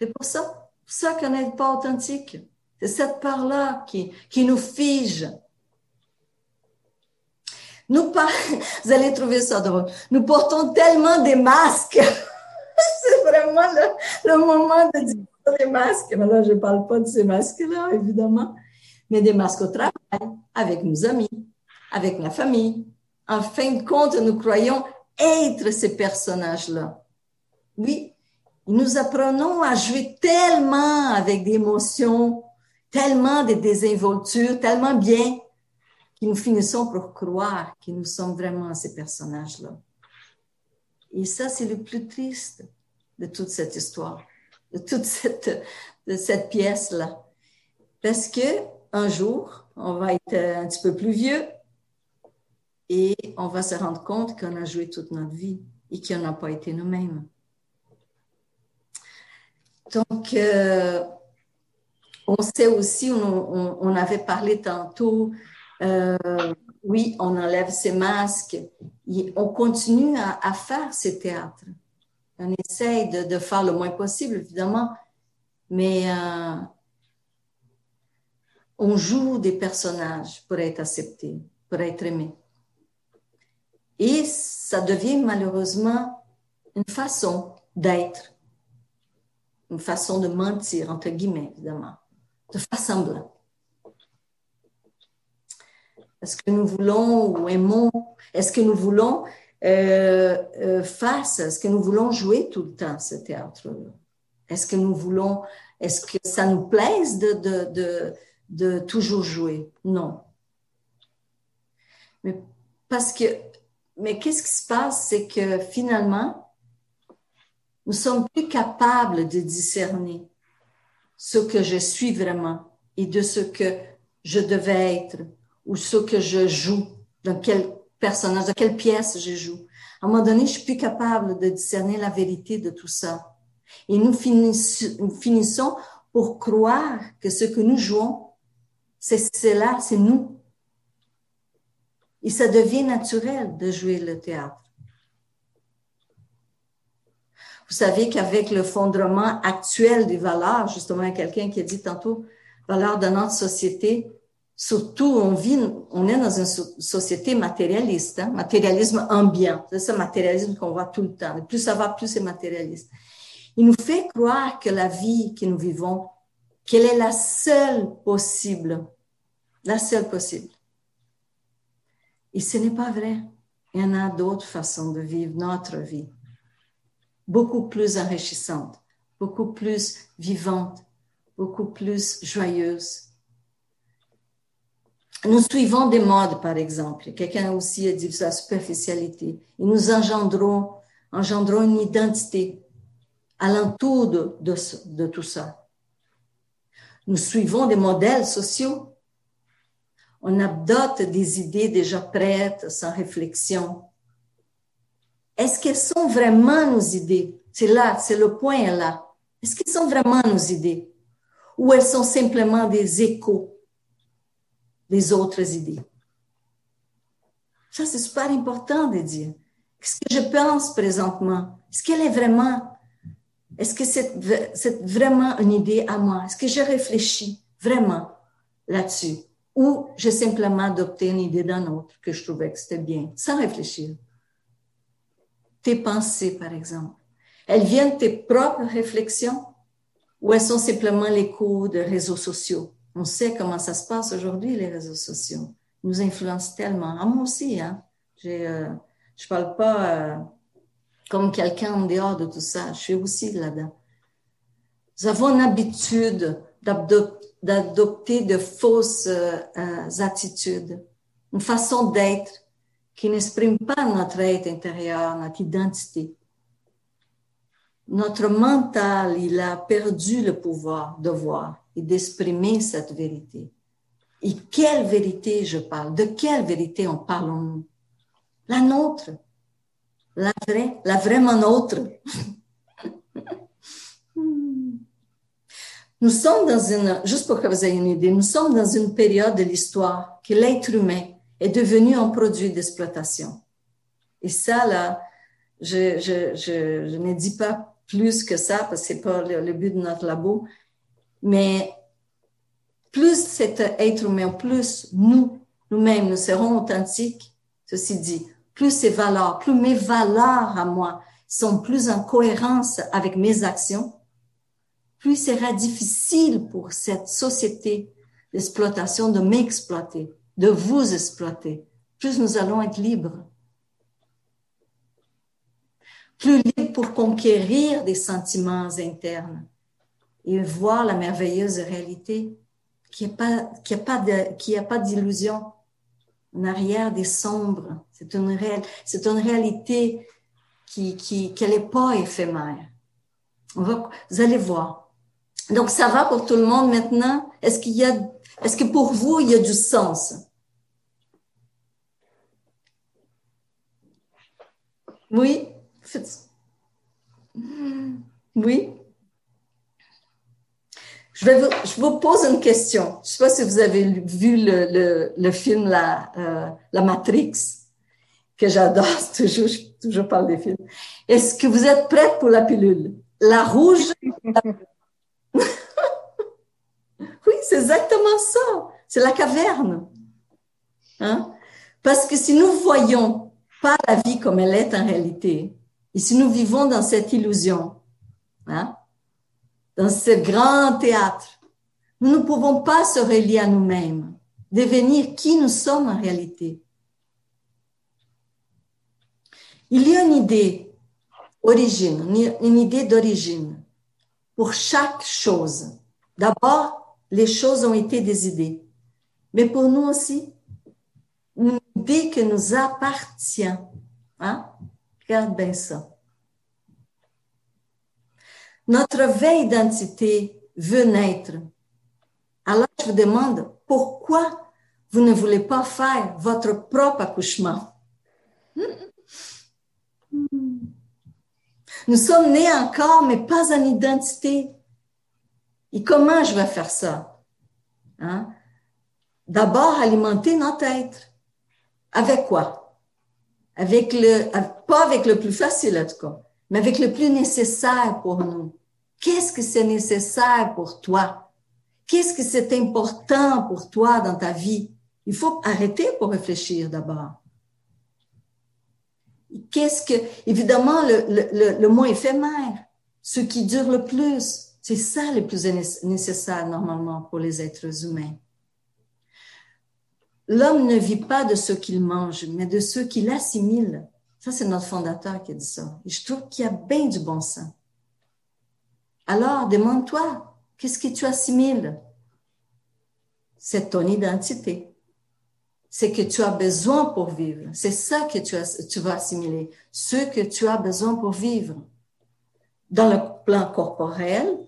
Speaker 2: C'est pour ça ça qu'on n'est pas authentique. C'est cette part-là qui, qui nous fige. Nous par... Vous allez trouver ça drôle. Nous portons tellement des masques. C'est vraiment le, le, moment de dire des masques. Mais là, je ne parle pas de ces masques-là, évidemment, mais des masques au travail, avec nos amis, avec la famille. En fin de compte, nous croyons être ces personnages-là. Oui, nous apprenons à jouer tellement avec des émotions, tellement de désinvolture, tellement bien, que nous finissons par croire que nous sommes vraiment ces personnages-là. Et ça, c'est le plus triste. de toute cette histoire, de toute cette, de cette pièce-là. Parce que un jour, on va être un petit peu plus vieux et on va se rendre compte qu'on a joué toute notre vie et qu'on n'a pas été nous-mêmes. Donc, euh, on sait aussi, on, avait parlé tantôt, euh, oui, on enlève ses masques, on continue à, faire ces théâtres. On essaye de, faire le moins possible, évidemment, mais euh, on joue des personnages pour être accepté, pour être aimé. Et ça devient malheureusement une façon d'être, une façon de mentir, entre guillemets, évidemment, de faire semblant. Est-ce que nous voulons ou aimons, est-ce que nous voulons euh, euh, Est-ce que nous voulons jouer tout le temps ce théâtre-là? Est-ce que nous voulons, est-ce que ça nous plaise de, de, de, de toujours jouer? Non. Mais parce que mais qu'est-ce qui se passe, c'est que finalement, nous sommes plus capables de discerner ce que je suis vraiment et de ce que je devais être ou ce que je joue, dans quel personnage, dans quelle pièce je joue. À un moment donné, je suis plus capable de discerner la vérité de tout ça. Et nous finissons pour croire que ce que nous jouons, c'est là, c'est nous. Et ça devient naturel de jouer le théâtre. Vous savez qu'avec le fondement actuel des valeurs, justement, quelqu'un qui a dit tantôt, valeurs de notre société, surtout on vit, on est dans une société matérialiste, hein, matérialisme ambiant. C'est ce matérialisme qu'on voit tout le temps. plus ça va, plus c'est matérialiste. Il nous fait croire que la vie que nous vivons, qu'elle est la seule possible, la seule possible. Et ce n'est pas vrai. Il y en a d'autres façons de vivre notre vie, beaucoup plus enrichissantes, beaucoup plus vivantes, beaucoup plus joyeuses. Nous suivons des modes, par exemple. Quelqu'un aussi a dit la superficialité. Et nous engendrons, engendrons une identité alentour de, de, de tout ça. Nous suivons des modèles sociaux on adopte des idées déjà prêtes, sans réflexion. Est-ce qu'elles sont vraiment nos idées? C'est là, c'est le point là. Est-ce qu'elles sont vraiment nos idées? Ou elles sont simplement des échos des autres idées? Ça, c'est super important de dire. Qu'est-ce que je pense présentement? Est-ce qu'elle est vraiment, est-ce que c'est, c'est vraiment une idée à moi? Est-ce que je réfléchis vraiment là-dessus? ou j'ai simplement adopté une idée d'un autre que je trouvais que c'était bien, sans réfléchir? Tes pensées, par exemple, elles viennent de tes propres réflexions ou elles sont simplement l'écho de réseaux sociaux? On sait comment ça se passe aujourd'hui, les réseaux sociaux. Ils nous influencent tellement. Ah, moi aussi, hein. J'ai, euh, je parle pas euh, comme quelqu'un en dehors de tout ça. Je suis aussi là-dedans. Nous avons une habitude d'adopter d'adopter de fausses euh, attitudes, une façon d'être qui n'exprime pas notre être intérieur, notre identité. Notre mental, il a perdu le pouvoir de voir et d'exprimer cette vérité. Et quelle vérité je parle? De quelle vérité on parle La nôtre. La vraie, la vraiment nôtre. Nous sommes dans une, juste pour que vous ayez une idée, nous sommes dans une période de l'histoire que l'être humain est devenu un produit d'exploitation. Et ça, là, je, je, je, je, ne dis pas plus que ça parce que c'est pas le, but de notre labo, mais plus cet être humain, plus nous, nous-mêmes, nous serons authentiques, ceci dit, plus ces valeurs, plus mes valeurs à moi sont plus en cohérence avec mes actions, plus sera difficile pour cette société d'exploitation de m'exploiter, de vous exploiter, plus nous allons être libres. Plus libres pour conquérir des sentiments internes et voir la merveilleuse réalité qui n'a pas, qui a pas de, qui pas d'illusion en arrière des sombres. C'est une réelle, c'est une réalité qui, qui, qu'elle n'est pas éphémère vous allez voir. Donc, ça va pour tout le monde maintenant? Est-ce qu'il y a, est-ce que pour vous, il y a du sens? Oui? Oui? Je, vais vous, je vous pose une question. Je ne sais pas si vous avez vu le, le, film La, euh, La Matrix, que j'adore, toujours, je toujours parle des films. Est-ce que vous êtes prête pour la pilule? La rouge? oui, c'est exactement ça. C'est la caverne. Hein? Parce que si nous voyons pas la vie comme elle est en réalité, et si nous vivons dans cette illusion, hein, dans ce grand théâtre, nous ne pouvons pas se relier à nous-mêmes, devenir qui nous sommes en réalité. Il y a une idée, origine, une idée d'origine pour chaque chose. D'abord, les choses ont été des idées, mais pour nous aussi, une idée qui nous appartient. Hein? Regarde bien ça. Notre vraie identité veut naître. Alors, je vous demande, pourquoi vous ne voulez pas faire votre propre accouchement? Nous sommes nés encore, mais pas en identité. Et comment je vais faire ça? Hein? D'abord, alimenter notre être. Avec quoi? Avec le, pas avec le plus facile en tout cas, mais avec le plus nécessaire pour nous. Qu'est-ce que c'est nécessaire pour toi? Qu'est-ce que c'est important pour toi dans ta vie? Il faut arrêter pour réfléchir d'abord. Qu'est-ce que, évidemment, le, le, le, moins éphémère, ce qui dure le plus, c'est ça le plus nécessaire normalement pour les êtres humains. L'homme ne vit pas de ce qu'il mange, mais de ce qu'il assimile. Ça, c'est notre fondateur qui a dit ça. Je trouve qu'il y a bien du bon sens. Alors, demande-toi, qu'est-ce que tu assimiles? C'est ton identité. C'est que tu as besoin pour vivre. C'est ça que tu, as, tu vas assimiler. Ce que tu as besoin pour vivre. Dans le plan corporel,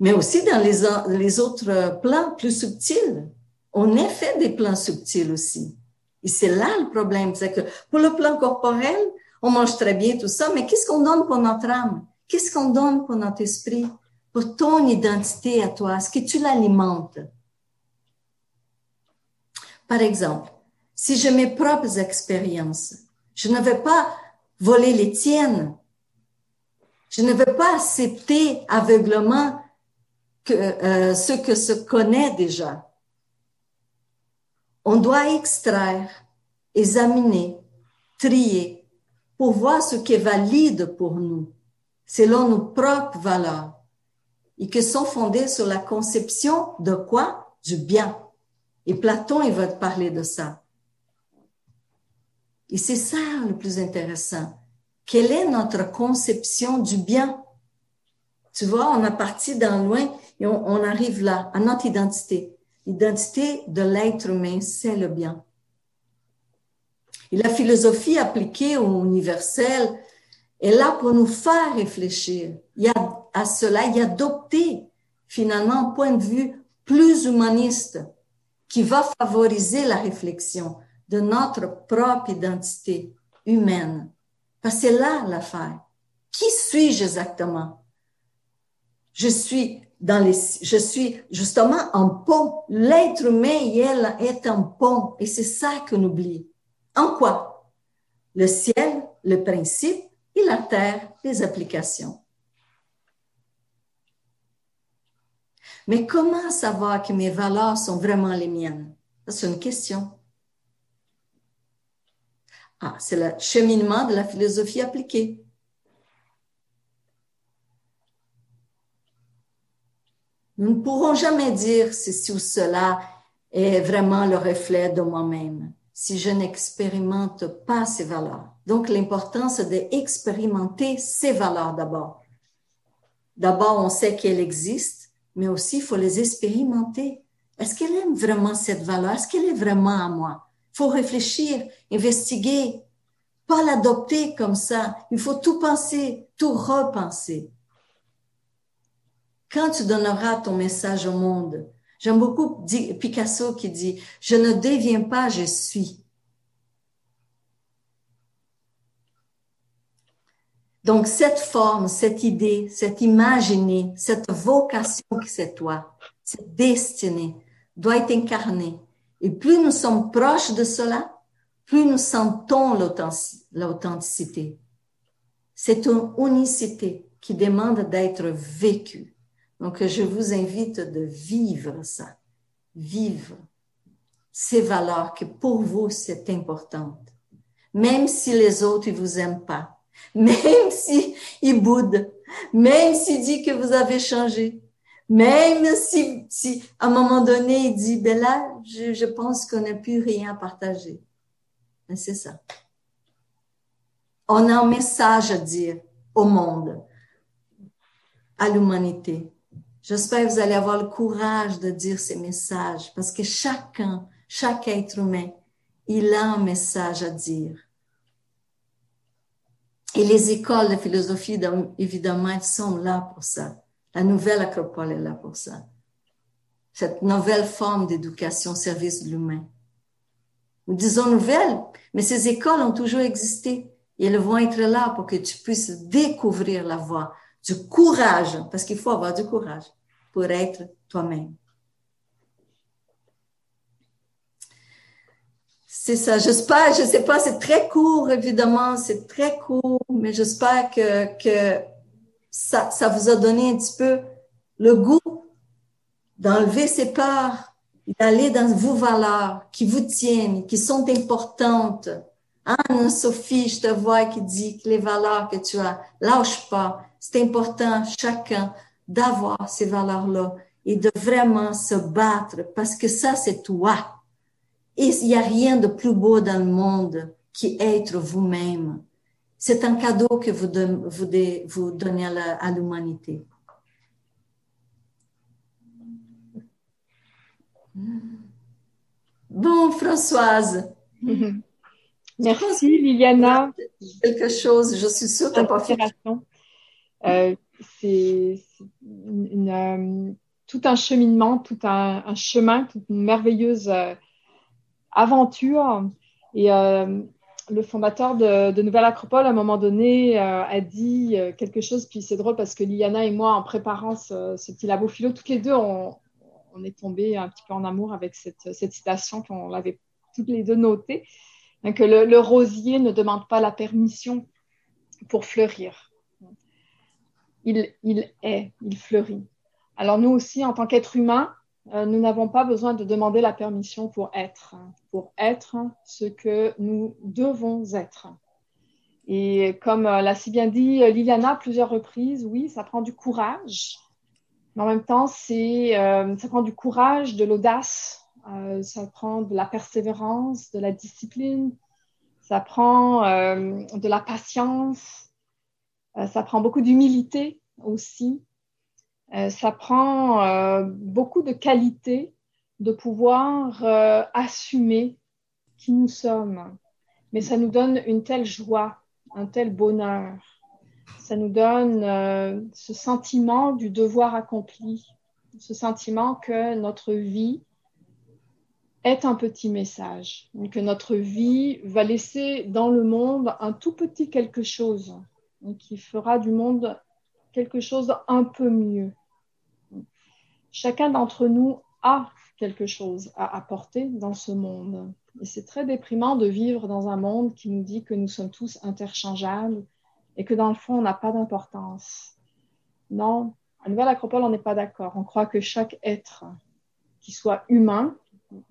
Speaker 2: mais aussi dans les autres plans plus subtils. On est fait des plans subtils aussi. Et c'est là le problème. C'est que pour le plan corporel, on mange très bien tout ça, mais qu'est-ce qu'on donne pour notre âme? Qu'est-ce qu'on donne pour notre esprit? Pour ton identité à toi? Est-ce que tu l'alimentes? Par exemple, si j'ai mes propres expériences, je ne vais pas voler les tiennes. Je ne vais pas accepter aveuglement que, euh, ce que se connaît déjà. On doit extraire, examiner, trier pour voir ce qui est valide pour nous, selon nos propres valeurs, et qui sont fondées sur la conception de quoi? Du bien. Et Platon, il va te parler de ça. Et c'est ça le plus intéressant. Quelle est notre conception du bien? Tu vois, on a parti d'un loin et on, on arrive là, à notre identité. L'identité de l'être humain, c'est le bien. Et la philosophie appliquée au universel est là pour nous faire réfléchir. Il y à cela, il y a adopté finalement un point de vue plus humaniste qui va favoriser la réflexion de notre propre identité humaine. Parce que c'est là l'affaire. Qui suis-je exactement? Je suis dans les, je suis justement un pont. L'être humain, elle, est un pont. Et c'est ça qu'on oublie. En quoi? Le ciel, le principe, et la terre, les applications. Mais comment savoir que mes valeurs sont vraiment les miennes? C'est une question. Ah, c'est le cheminement de la philosophie appliquée. Nous ne pourrons jamais dire ceci ou cela est vraiment le reflet de moi-même si je n'expérimente pas ces valeurs. Donc, l'importance d'expérimenter ces valeurs d'abord. D'abord, on sait qu'elles existent, mais aussi il faut les expérimenter. Est-ce qu'elle aime vraiment cette valeur? Est-ce qu'elle est vraiment à moi? Il faut réfléchir, investiguer, pas l'adopter comme ça. Il faut tout penser, tout repenser. Quand tu donneras ton message au monde. J'aime beaucoup Picasso qui dit, je ne deviens pas, je suis. Donc, cette forme, cette idée, cette imaginée, cette vocation que c'est toi, cette destinée, doit être incarnée. Et plus nous sommes proches de cela, plus nous sentons l'authenticité. C'est une unicité qui demande d'être vécue. Donc, je vous invite de vivre ça, vivre ces valeurs que pour vous, c'est important. Même si les autres ne vous aiment pas, même si ils boudent, même s'il dit que vous avez changé, même si, si à un moment donné, il dit, ben là, je, je pense qu'on n'a plus rien à partager. Mais c'est ça. On a un message à dire au monde, à l'humanité. J'espère que vous allez avoir le courage de dire ces messages parce que chacun, chaque être humain, il a un message à dire. Et les écoles de philosophie, évidemment, elles sont là pour ça. La nouvelle acropole est là pour ça. Cette nouvelle forme d'éducation au service de l'humain. Nous disons nouvelle, mais ces écoles ont toujours existé. Et elles vont être là pour que tu puisses découvrir la voie du courage, parce qu'il faut avoir du courage pour être toi-même. C'est ça. J'espère, je sais pas, c'est très court, évidemment, c'est très court, mais j'espère que, que ça, ça vous a donné un petit peu le goût d'enlever ces peurs, d'aller dans vos valeurs qui vous tiennent, qui sont importantes. Anne, Sophie, je te vois qui dit que les valeurs que tu as, lâche pas. C'est important, chacun, d'avoir ces valeurs-là et de vraiment se battre parce que ça, c'est toi. Et il n'y a rien de plus beau dans le monde qu'être vous-même. C'est un cadeau que vous, vous, donnez à l'humanité. Bon, Françoise.
Speaker 3: Merci, Liliana.
Speaker 2: Quelque chose, je suis sûre que tu pas fait.
Speaker 3: Euh, c'est euh, tout un cheminement, tout un, chemin, toute une merveilleuse euh, aventure. Et le fondateur de, Nouvelle Acropole, à un moment donné, a dit quelque chose. Puis c'est drôle parce que Liliana et moi, en préparant ce, petit labo philo, toutes les deux, on, est tombés un petit peu en amour avec cette, citation qu'on l'avait toutes les deux notée. Que le, rosier ne demande pas la permission pour fleurir. Il, est, il fleurit. Alors nous aussi, en tant qu'être humain, euh, nous n'avons pas besoin de demander la permission pour être, pour être ce que nous devons être. Et comme euh, l'a si bien dit euh, Liliana à plusieurs reprises, oui, ça prend du courage, mais en même temps, c'est, ça prend du courage, de l'audace, ça prend de la persévérance, de la discipline, ça prend de la patience, ça prend beaucoup d'humilité aussi. Euh, ça prend euh, beaucoup de qualité de pouvoir euh, assumer qui nous sommes. Mais ça nous donne une telle joie, un tel bonheur. Ça nous donne ce sentiment du devoir accompli, ce sentiment que notre vie est un petit message, que notre vie va laisser dans le monde un tout petit quelque chose qui fera du monde quelque chose un peu mieux chacun d'entre nous a quelque chose à apporter dans ce monde. Et c'est très déprimant de vivre dans un monde qui nous dit que nous sommes tous interchangeables et que dans le fond, on n'a pas d'importance. Non, à Nouvelle Acropole, on n'est pas d'accord. On croit que chaque être, qui soit humain,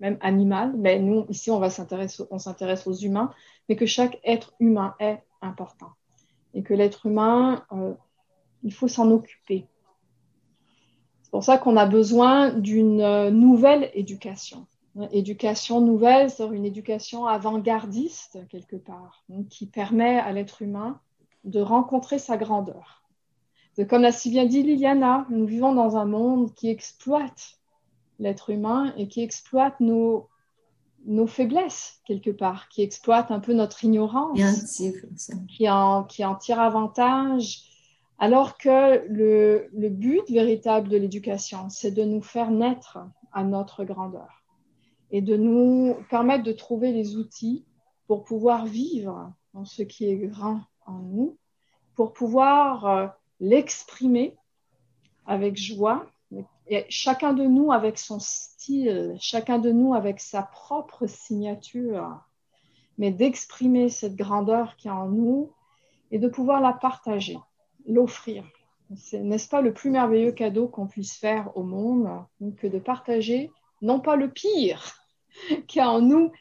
Speaker 3: même animal, mais nous, ici, on va s'intéresser, s'intéresse aux humains, mais que chaque être humain est important. Et que l'être humain, euh, il faut s'en occuper. C'est pour ça qu'on a besoin d'une euh, nouvelle éducation. Éducation nouvelle, c'est une éducation avant-gardiste quelque part, qui permet à l'être humain de rencontrer sa grandeur. comme l'a si bien dit Liliana, nous vivons dans un monde qui exploite l'être humain et qui exploite nos, nos faiblesses quelque part, qui exploite un peu notre ignorance, qui en, qui en tire avantage. Alors que le, le but véritable de l'éducation, c'est de nous faire naître à notre grandeur et de nous permettre de trouver les outils pour pouvoir vivre dans ce qui est grand en nous, pour pouvoir euh, l'exprimer avec joie, et chacun de nous avec son style, chacun de nous avec sa propre signature, mais d'exprimer cette grandeur qui est en nous et de pouvoir la partager, l'offrir. N'est-ce pas le plus merveilleux cadeau qu'on puisse faire au monde que de partager non pas le pire qui est en nous,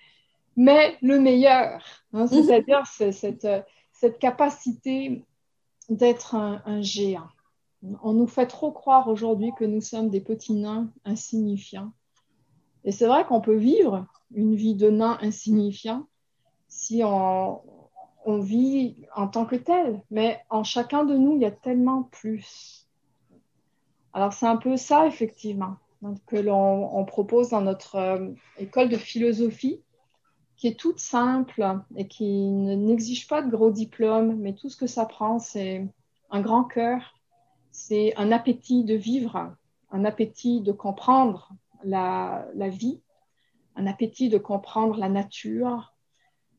Speaker 3: mais le meilleur. Hein, mhm. C'est-à-dire cette, cette, capacité d'être un, géant. On nous fait trop croire aujourd'hui que nous sommes des petits nains insignifiants. Et c'est vrai qu'on peut vivre une vie de nain insignifiant si on, vit en tant que tel, mais en chacun de nous, il y a tellement plus. Alors c'est un peu ça, effectivement, que l'on propose dans notre euh, école de philosophie, qui est toute simple et qui n'exige pas de gros diplômes, mais tout ce que ça prend, c'est un grand cœur, c'est un appétit de vivre, un appétit de comprendre la, vie, un appétit de comprendre la nature,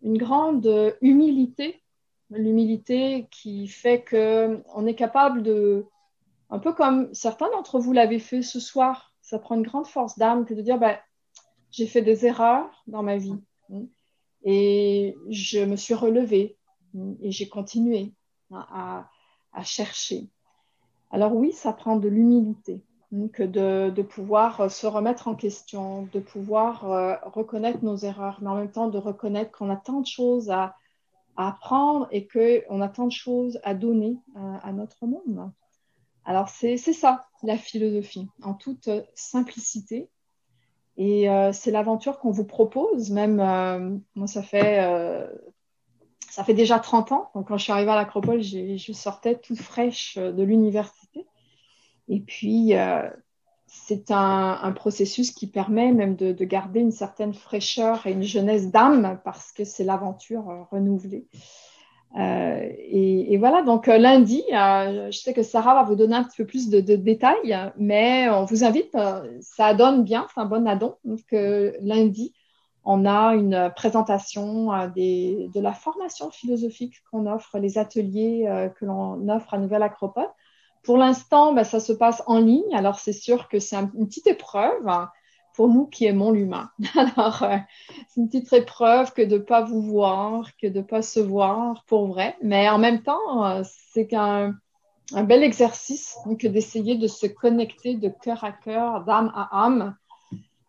Speaker 3: une grande humilité, l'humilité qui fait que on est capable de, un peu comme certains d'entre vous l'avaient fait ce soir, ça prend une grande force d'âme que de dire, ben, j'ai fait des erreurs dans ma vie et je me suis relevée et j'ai continué à, à chercher. Alors oui, ça prend de l'humilité que de, pouvoir euh, se remettre en question, de pouvoir euh, reconnaître nos erreurs, mais en même temps de reconnaître qu'on a tant de choses à, à apprendre et qu'on a tant de choses à donner euh, à notre monde. Alors c'est ça, la philosophie, en toute simplicité. Et c'est l'aventure qu'on vous propose, même moi ça fait, ça fait déjà 30 ans, donc quand je suis arrivée à l'Acropole, je sortais toute fraîche de l'université. Et puis, euh, c'est un, processus qui permet même de, garder une certaine fraîcheur et une jeunesse d'âme parce que c'est l'aventure euh, renouvelée. Euh, et, voilà, donc lundi, je sais que Sarah va vous donner un petit peu plus de, détails, mais on vous invite, ça donne bien, c'est un bon addon. Donc lundi, on a une présentation de la formation philosophique qu'on offre, les ateliers que l'on offre à Nouvelle Acropole. Pour l'instant, ben, ça se passe en ligne. Alors, c'est sûr que c'est une petite épreuve pour nous qui aimons l'humain. Alors, euh, c'est une petite épreuve que de ne pas vous voir, que de ne pas se voir pour vrai. Mais en même temps, euh, c'est qu'un un bel exercice que d'essayer de se connecter de cœur à cœur, d'âme à âme,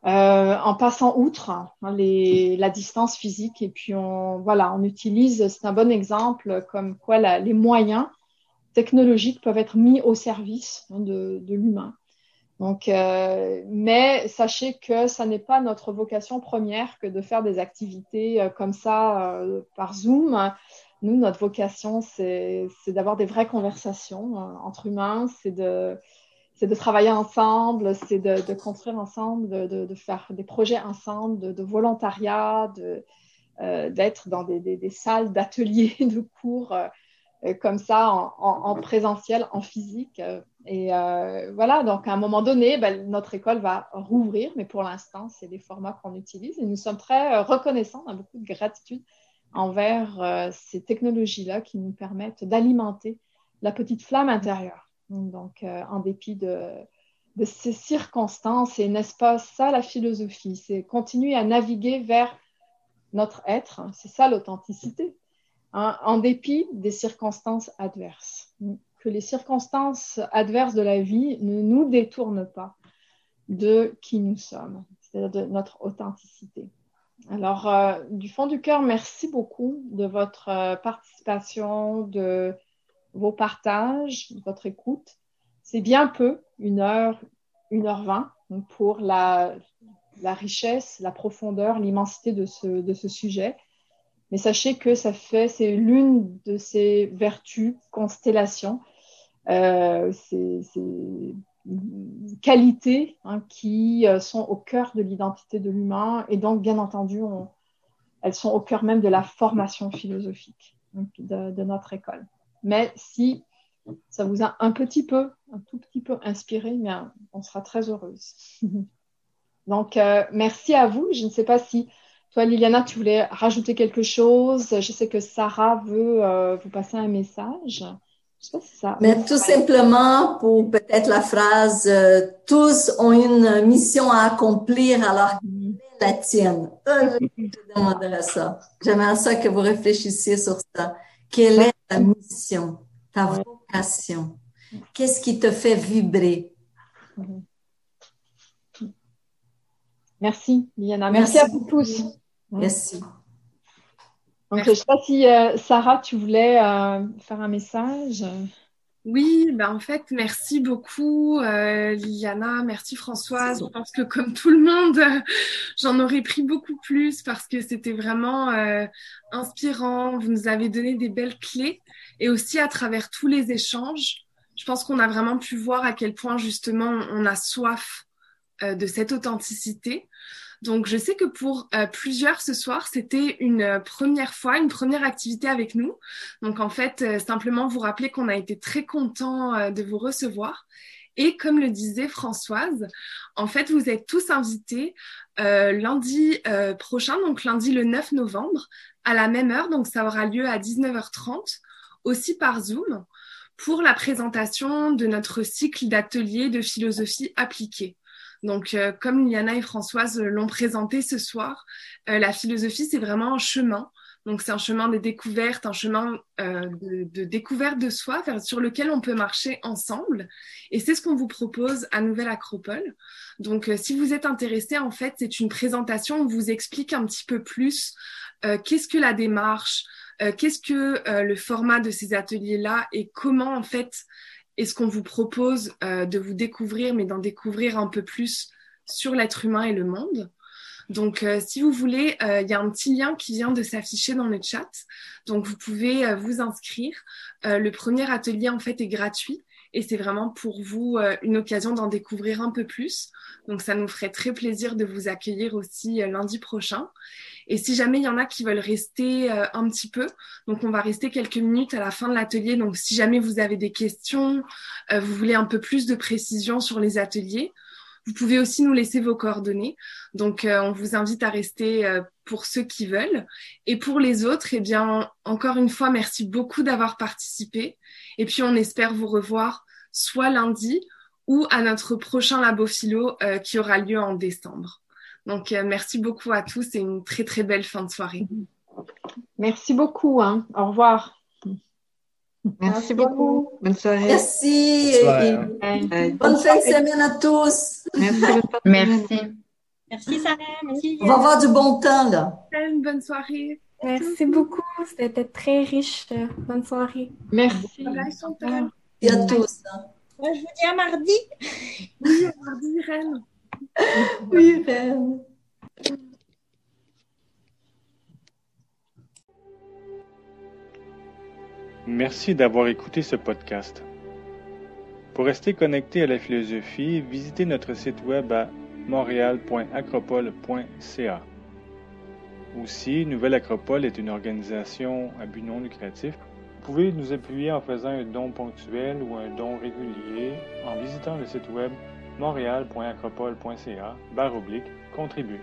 Speaker 3: euh, en passant outre hein, les, la distance physique. Et puis, on, voilà, on utilise, c'est un bon exemple, comme quoi les moyens technologiques peuvent être mis au service hein, de, l'humain. Donc, euh, mais sachez que ça n'est pas notre vocation première que de faire des activités euh, comme ça euh, par Zoom. Nous, notre vocation, c'est d'avoir des vraies conversations entre humains, c'est de, travailler ensemble, c'est de, construire ensemble, de, faire des projets ensemble, de, volontariat, d'être dans des, des, salles d'ateliers, de cours comme ça en, présentiel, en physique. Euh, et euh, voilà, donc à un moment donné, ben, notre école va rouvrir, mais pour l'instant, c'est les formats qu'on utilise et nous sommes très reconnaissants, on a beaucoup de gratitude envers ces technologies-là qui nous permettent d'alimenter la petite flamme intérieure. Donc, en dépit de, de ces circonstances, et n'est-ce pas ça la philosophie? C'est continuer à naviguer vers notre être, c'est ça l'authenticité. Hein, en dépit des circonstances adverses. Que les circonstances adverses de la vie ne nous détournent pas de qui nous sommes, c'est-à-dire de notre authenticité. Alors, euh, du fond du cœur, merci beaucoup de votre euh, participation, de vos partages, de votre écoute. C'est bien peu, une heure, une heure vingt, pour la, richesse, la profondeur, l'immensité de ce sujet. Mais sachez que ça fait, c'est l'une de ces vertus, constellations, euh, ces, qualités hein, qui euh, sont au cœur de l'identité de l'humain et donc, bien entendu, elles sont au cœur même de la formation philosophique de, notre école. Mais si ça vous a un petit peu, un tout petit peu inspiré, mais on sera très heureuse. Donc, euh, merci à vous. Je ne sais pas si toi, Liliana, tu voulais rajouter quelque chose? Je sais que Sarah veut euh, vous passer un message. Je sais pas si ça.
Speaker 2: Mais tout simplement pour peut-être la phrase euh, tous ont une mission à accomplir alors la tienne. je te demanderai ça. J'aimerais ça que vous réfléchissiez sur ça. Quelle est ta mission, ta vocation? Qu'est-ce qui te fait vibrer?
Speaker 3: Merci, Liliana. Merci, à vous tous.
Speaker 2: Merci.
Speaker 3: Donc, je ne sais pas si euh, Sarah, tu voulais euh, faire un message?
Speaker 1: Oui, ben en fait, merci beaucoup euh, Liliana, merci Françoise. Je pense que comme tout le monde, j'en aurais pris beaucoup plus parce que c'était vraiment euh, inspirant. Vous nous avez donné des belles clés et aussi à travers tous les échanges, je pense qu'on a vraiment pu voir à quel point justement on a soif de cette authenticité. Donc, je sais que pour euh, plusieurs ce soir, c'était une euh, première fois, une première activité avec nous. Donc, en fait, euh, simplement vous rappeler qu'on a été très content de vous recevoir. Et comme le disait Françoise, en fait, vous êtes tous invités lundi prochain, donc lundi le 9 novembre, à la même heure. Donc, ça aura lieu à 19h30, aussi par Zoom, pour la présentation de notre cycle d'ateliers de philosophie appliquée. Donc, euh, comme Liana et Françoise l'ont présenté ce soir, euh, la philosophie, c'est vraiment un chemin. Donc, c'est un chemin de découverte, un chemin euh, de, de, découverte de soi sur lequel on peut marcher ensemble. Et c'est ce qu'on vous propose à Nouvelle Acropole. Donc, si vous êtes intéressé, en fait, c'est une présentation où on vous explique un petit peu plus qu'est-ce que la démarche, qu'est-ce que le format de ces ateliers-là et comment, en fait, et ce qu'on vous propose euh, de vous découvrir, mais d'en découvrir un peu plus sur l'être humain et le monde. Donc, euh, si vous voulez, euh, il y a un petit lien qui vient de s'afficher dans le chat. Donc, vous pouvez vous inscrire. le premier atelier, en fait, est gratuit et c'est vraiment pour vous une occasion d'en découvrir un peu plus. Donc, ça nous ferait très plaisir de vous accueillir aussi lundi prochain. Et si jamais il y en a qui veulent rester euh, un petit peu, donc on va rester quelques minutes à la fin de l'atelier. Donc si jamais vous avez des questions, euh, vous voulez un peu plus de précision sur les ateliers, vous pouvez aussi nous laisser vos coordonnées. Donc euh, on vous invite à rester pour ceux qui veulent. Et pour les autres, eh bien, encore une fois, merci beaucoup d'avoir participé. Et puis on espère vous revoir soit lundi ou à notre prochain labo philo qui aura lieu en décembre. Donc, euh, merci beaucoup à tous et une très, très belle fin de soirée.
Speaker 3: Merci beaucoup. Hein. Au revoir.
Speaker 5: Merci, beaucoup. Bonne soirée.
Speaker 2: Merci. bonne fin de semaine à tous.
Speaker 14: Merci. Merci.
Speaker 9: Merci Sarah. Merci.
Speaker 2: On va avoir du bon temps là.
Speaker 1: Bonne soirée.
Speaker 7: Merci beaucoup. C'était très riche. Bonne soirée.
Speaker 3: Merci.
Speaker 2: Et à tous. Hein.
Speaker 9: Moi, je vous dis à mardi.
Speaker 1: Oui, à mardi, Reine.
Speaker 2: Oui, Reine.
Speaker 20: Merci d'avoir écouté ce podcast. Pour rester connecté à la philosophie, visitez notre site web à montréal.acropole.ca. Aussi, Nouvelle Acropole est une organisation à but non lucratif. Vous pouvez nous appuyer en faisant un don ponctuel ou un don régulier en visitant le site web montréal.acropole.ca barre oblique contribue.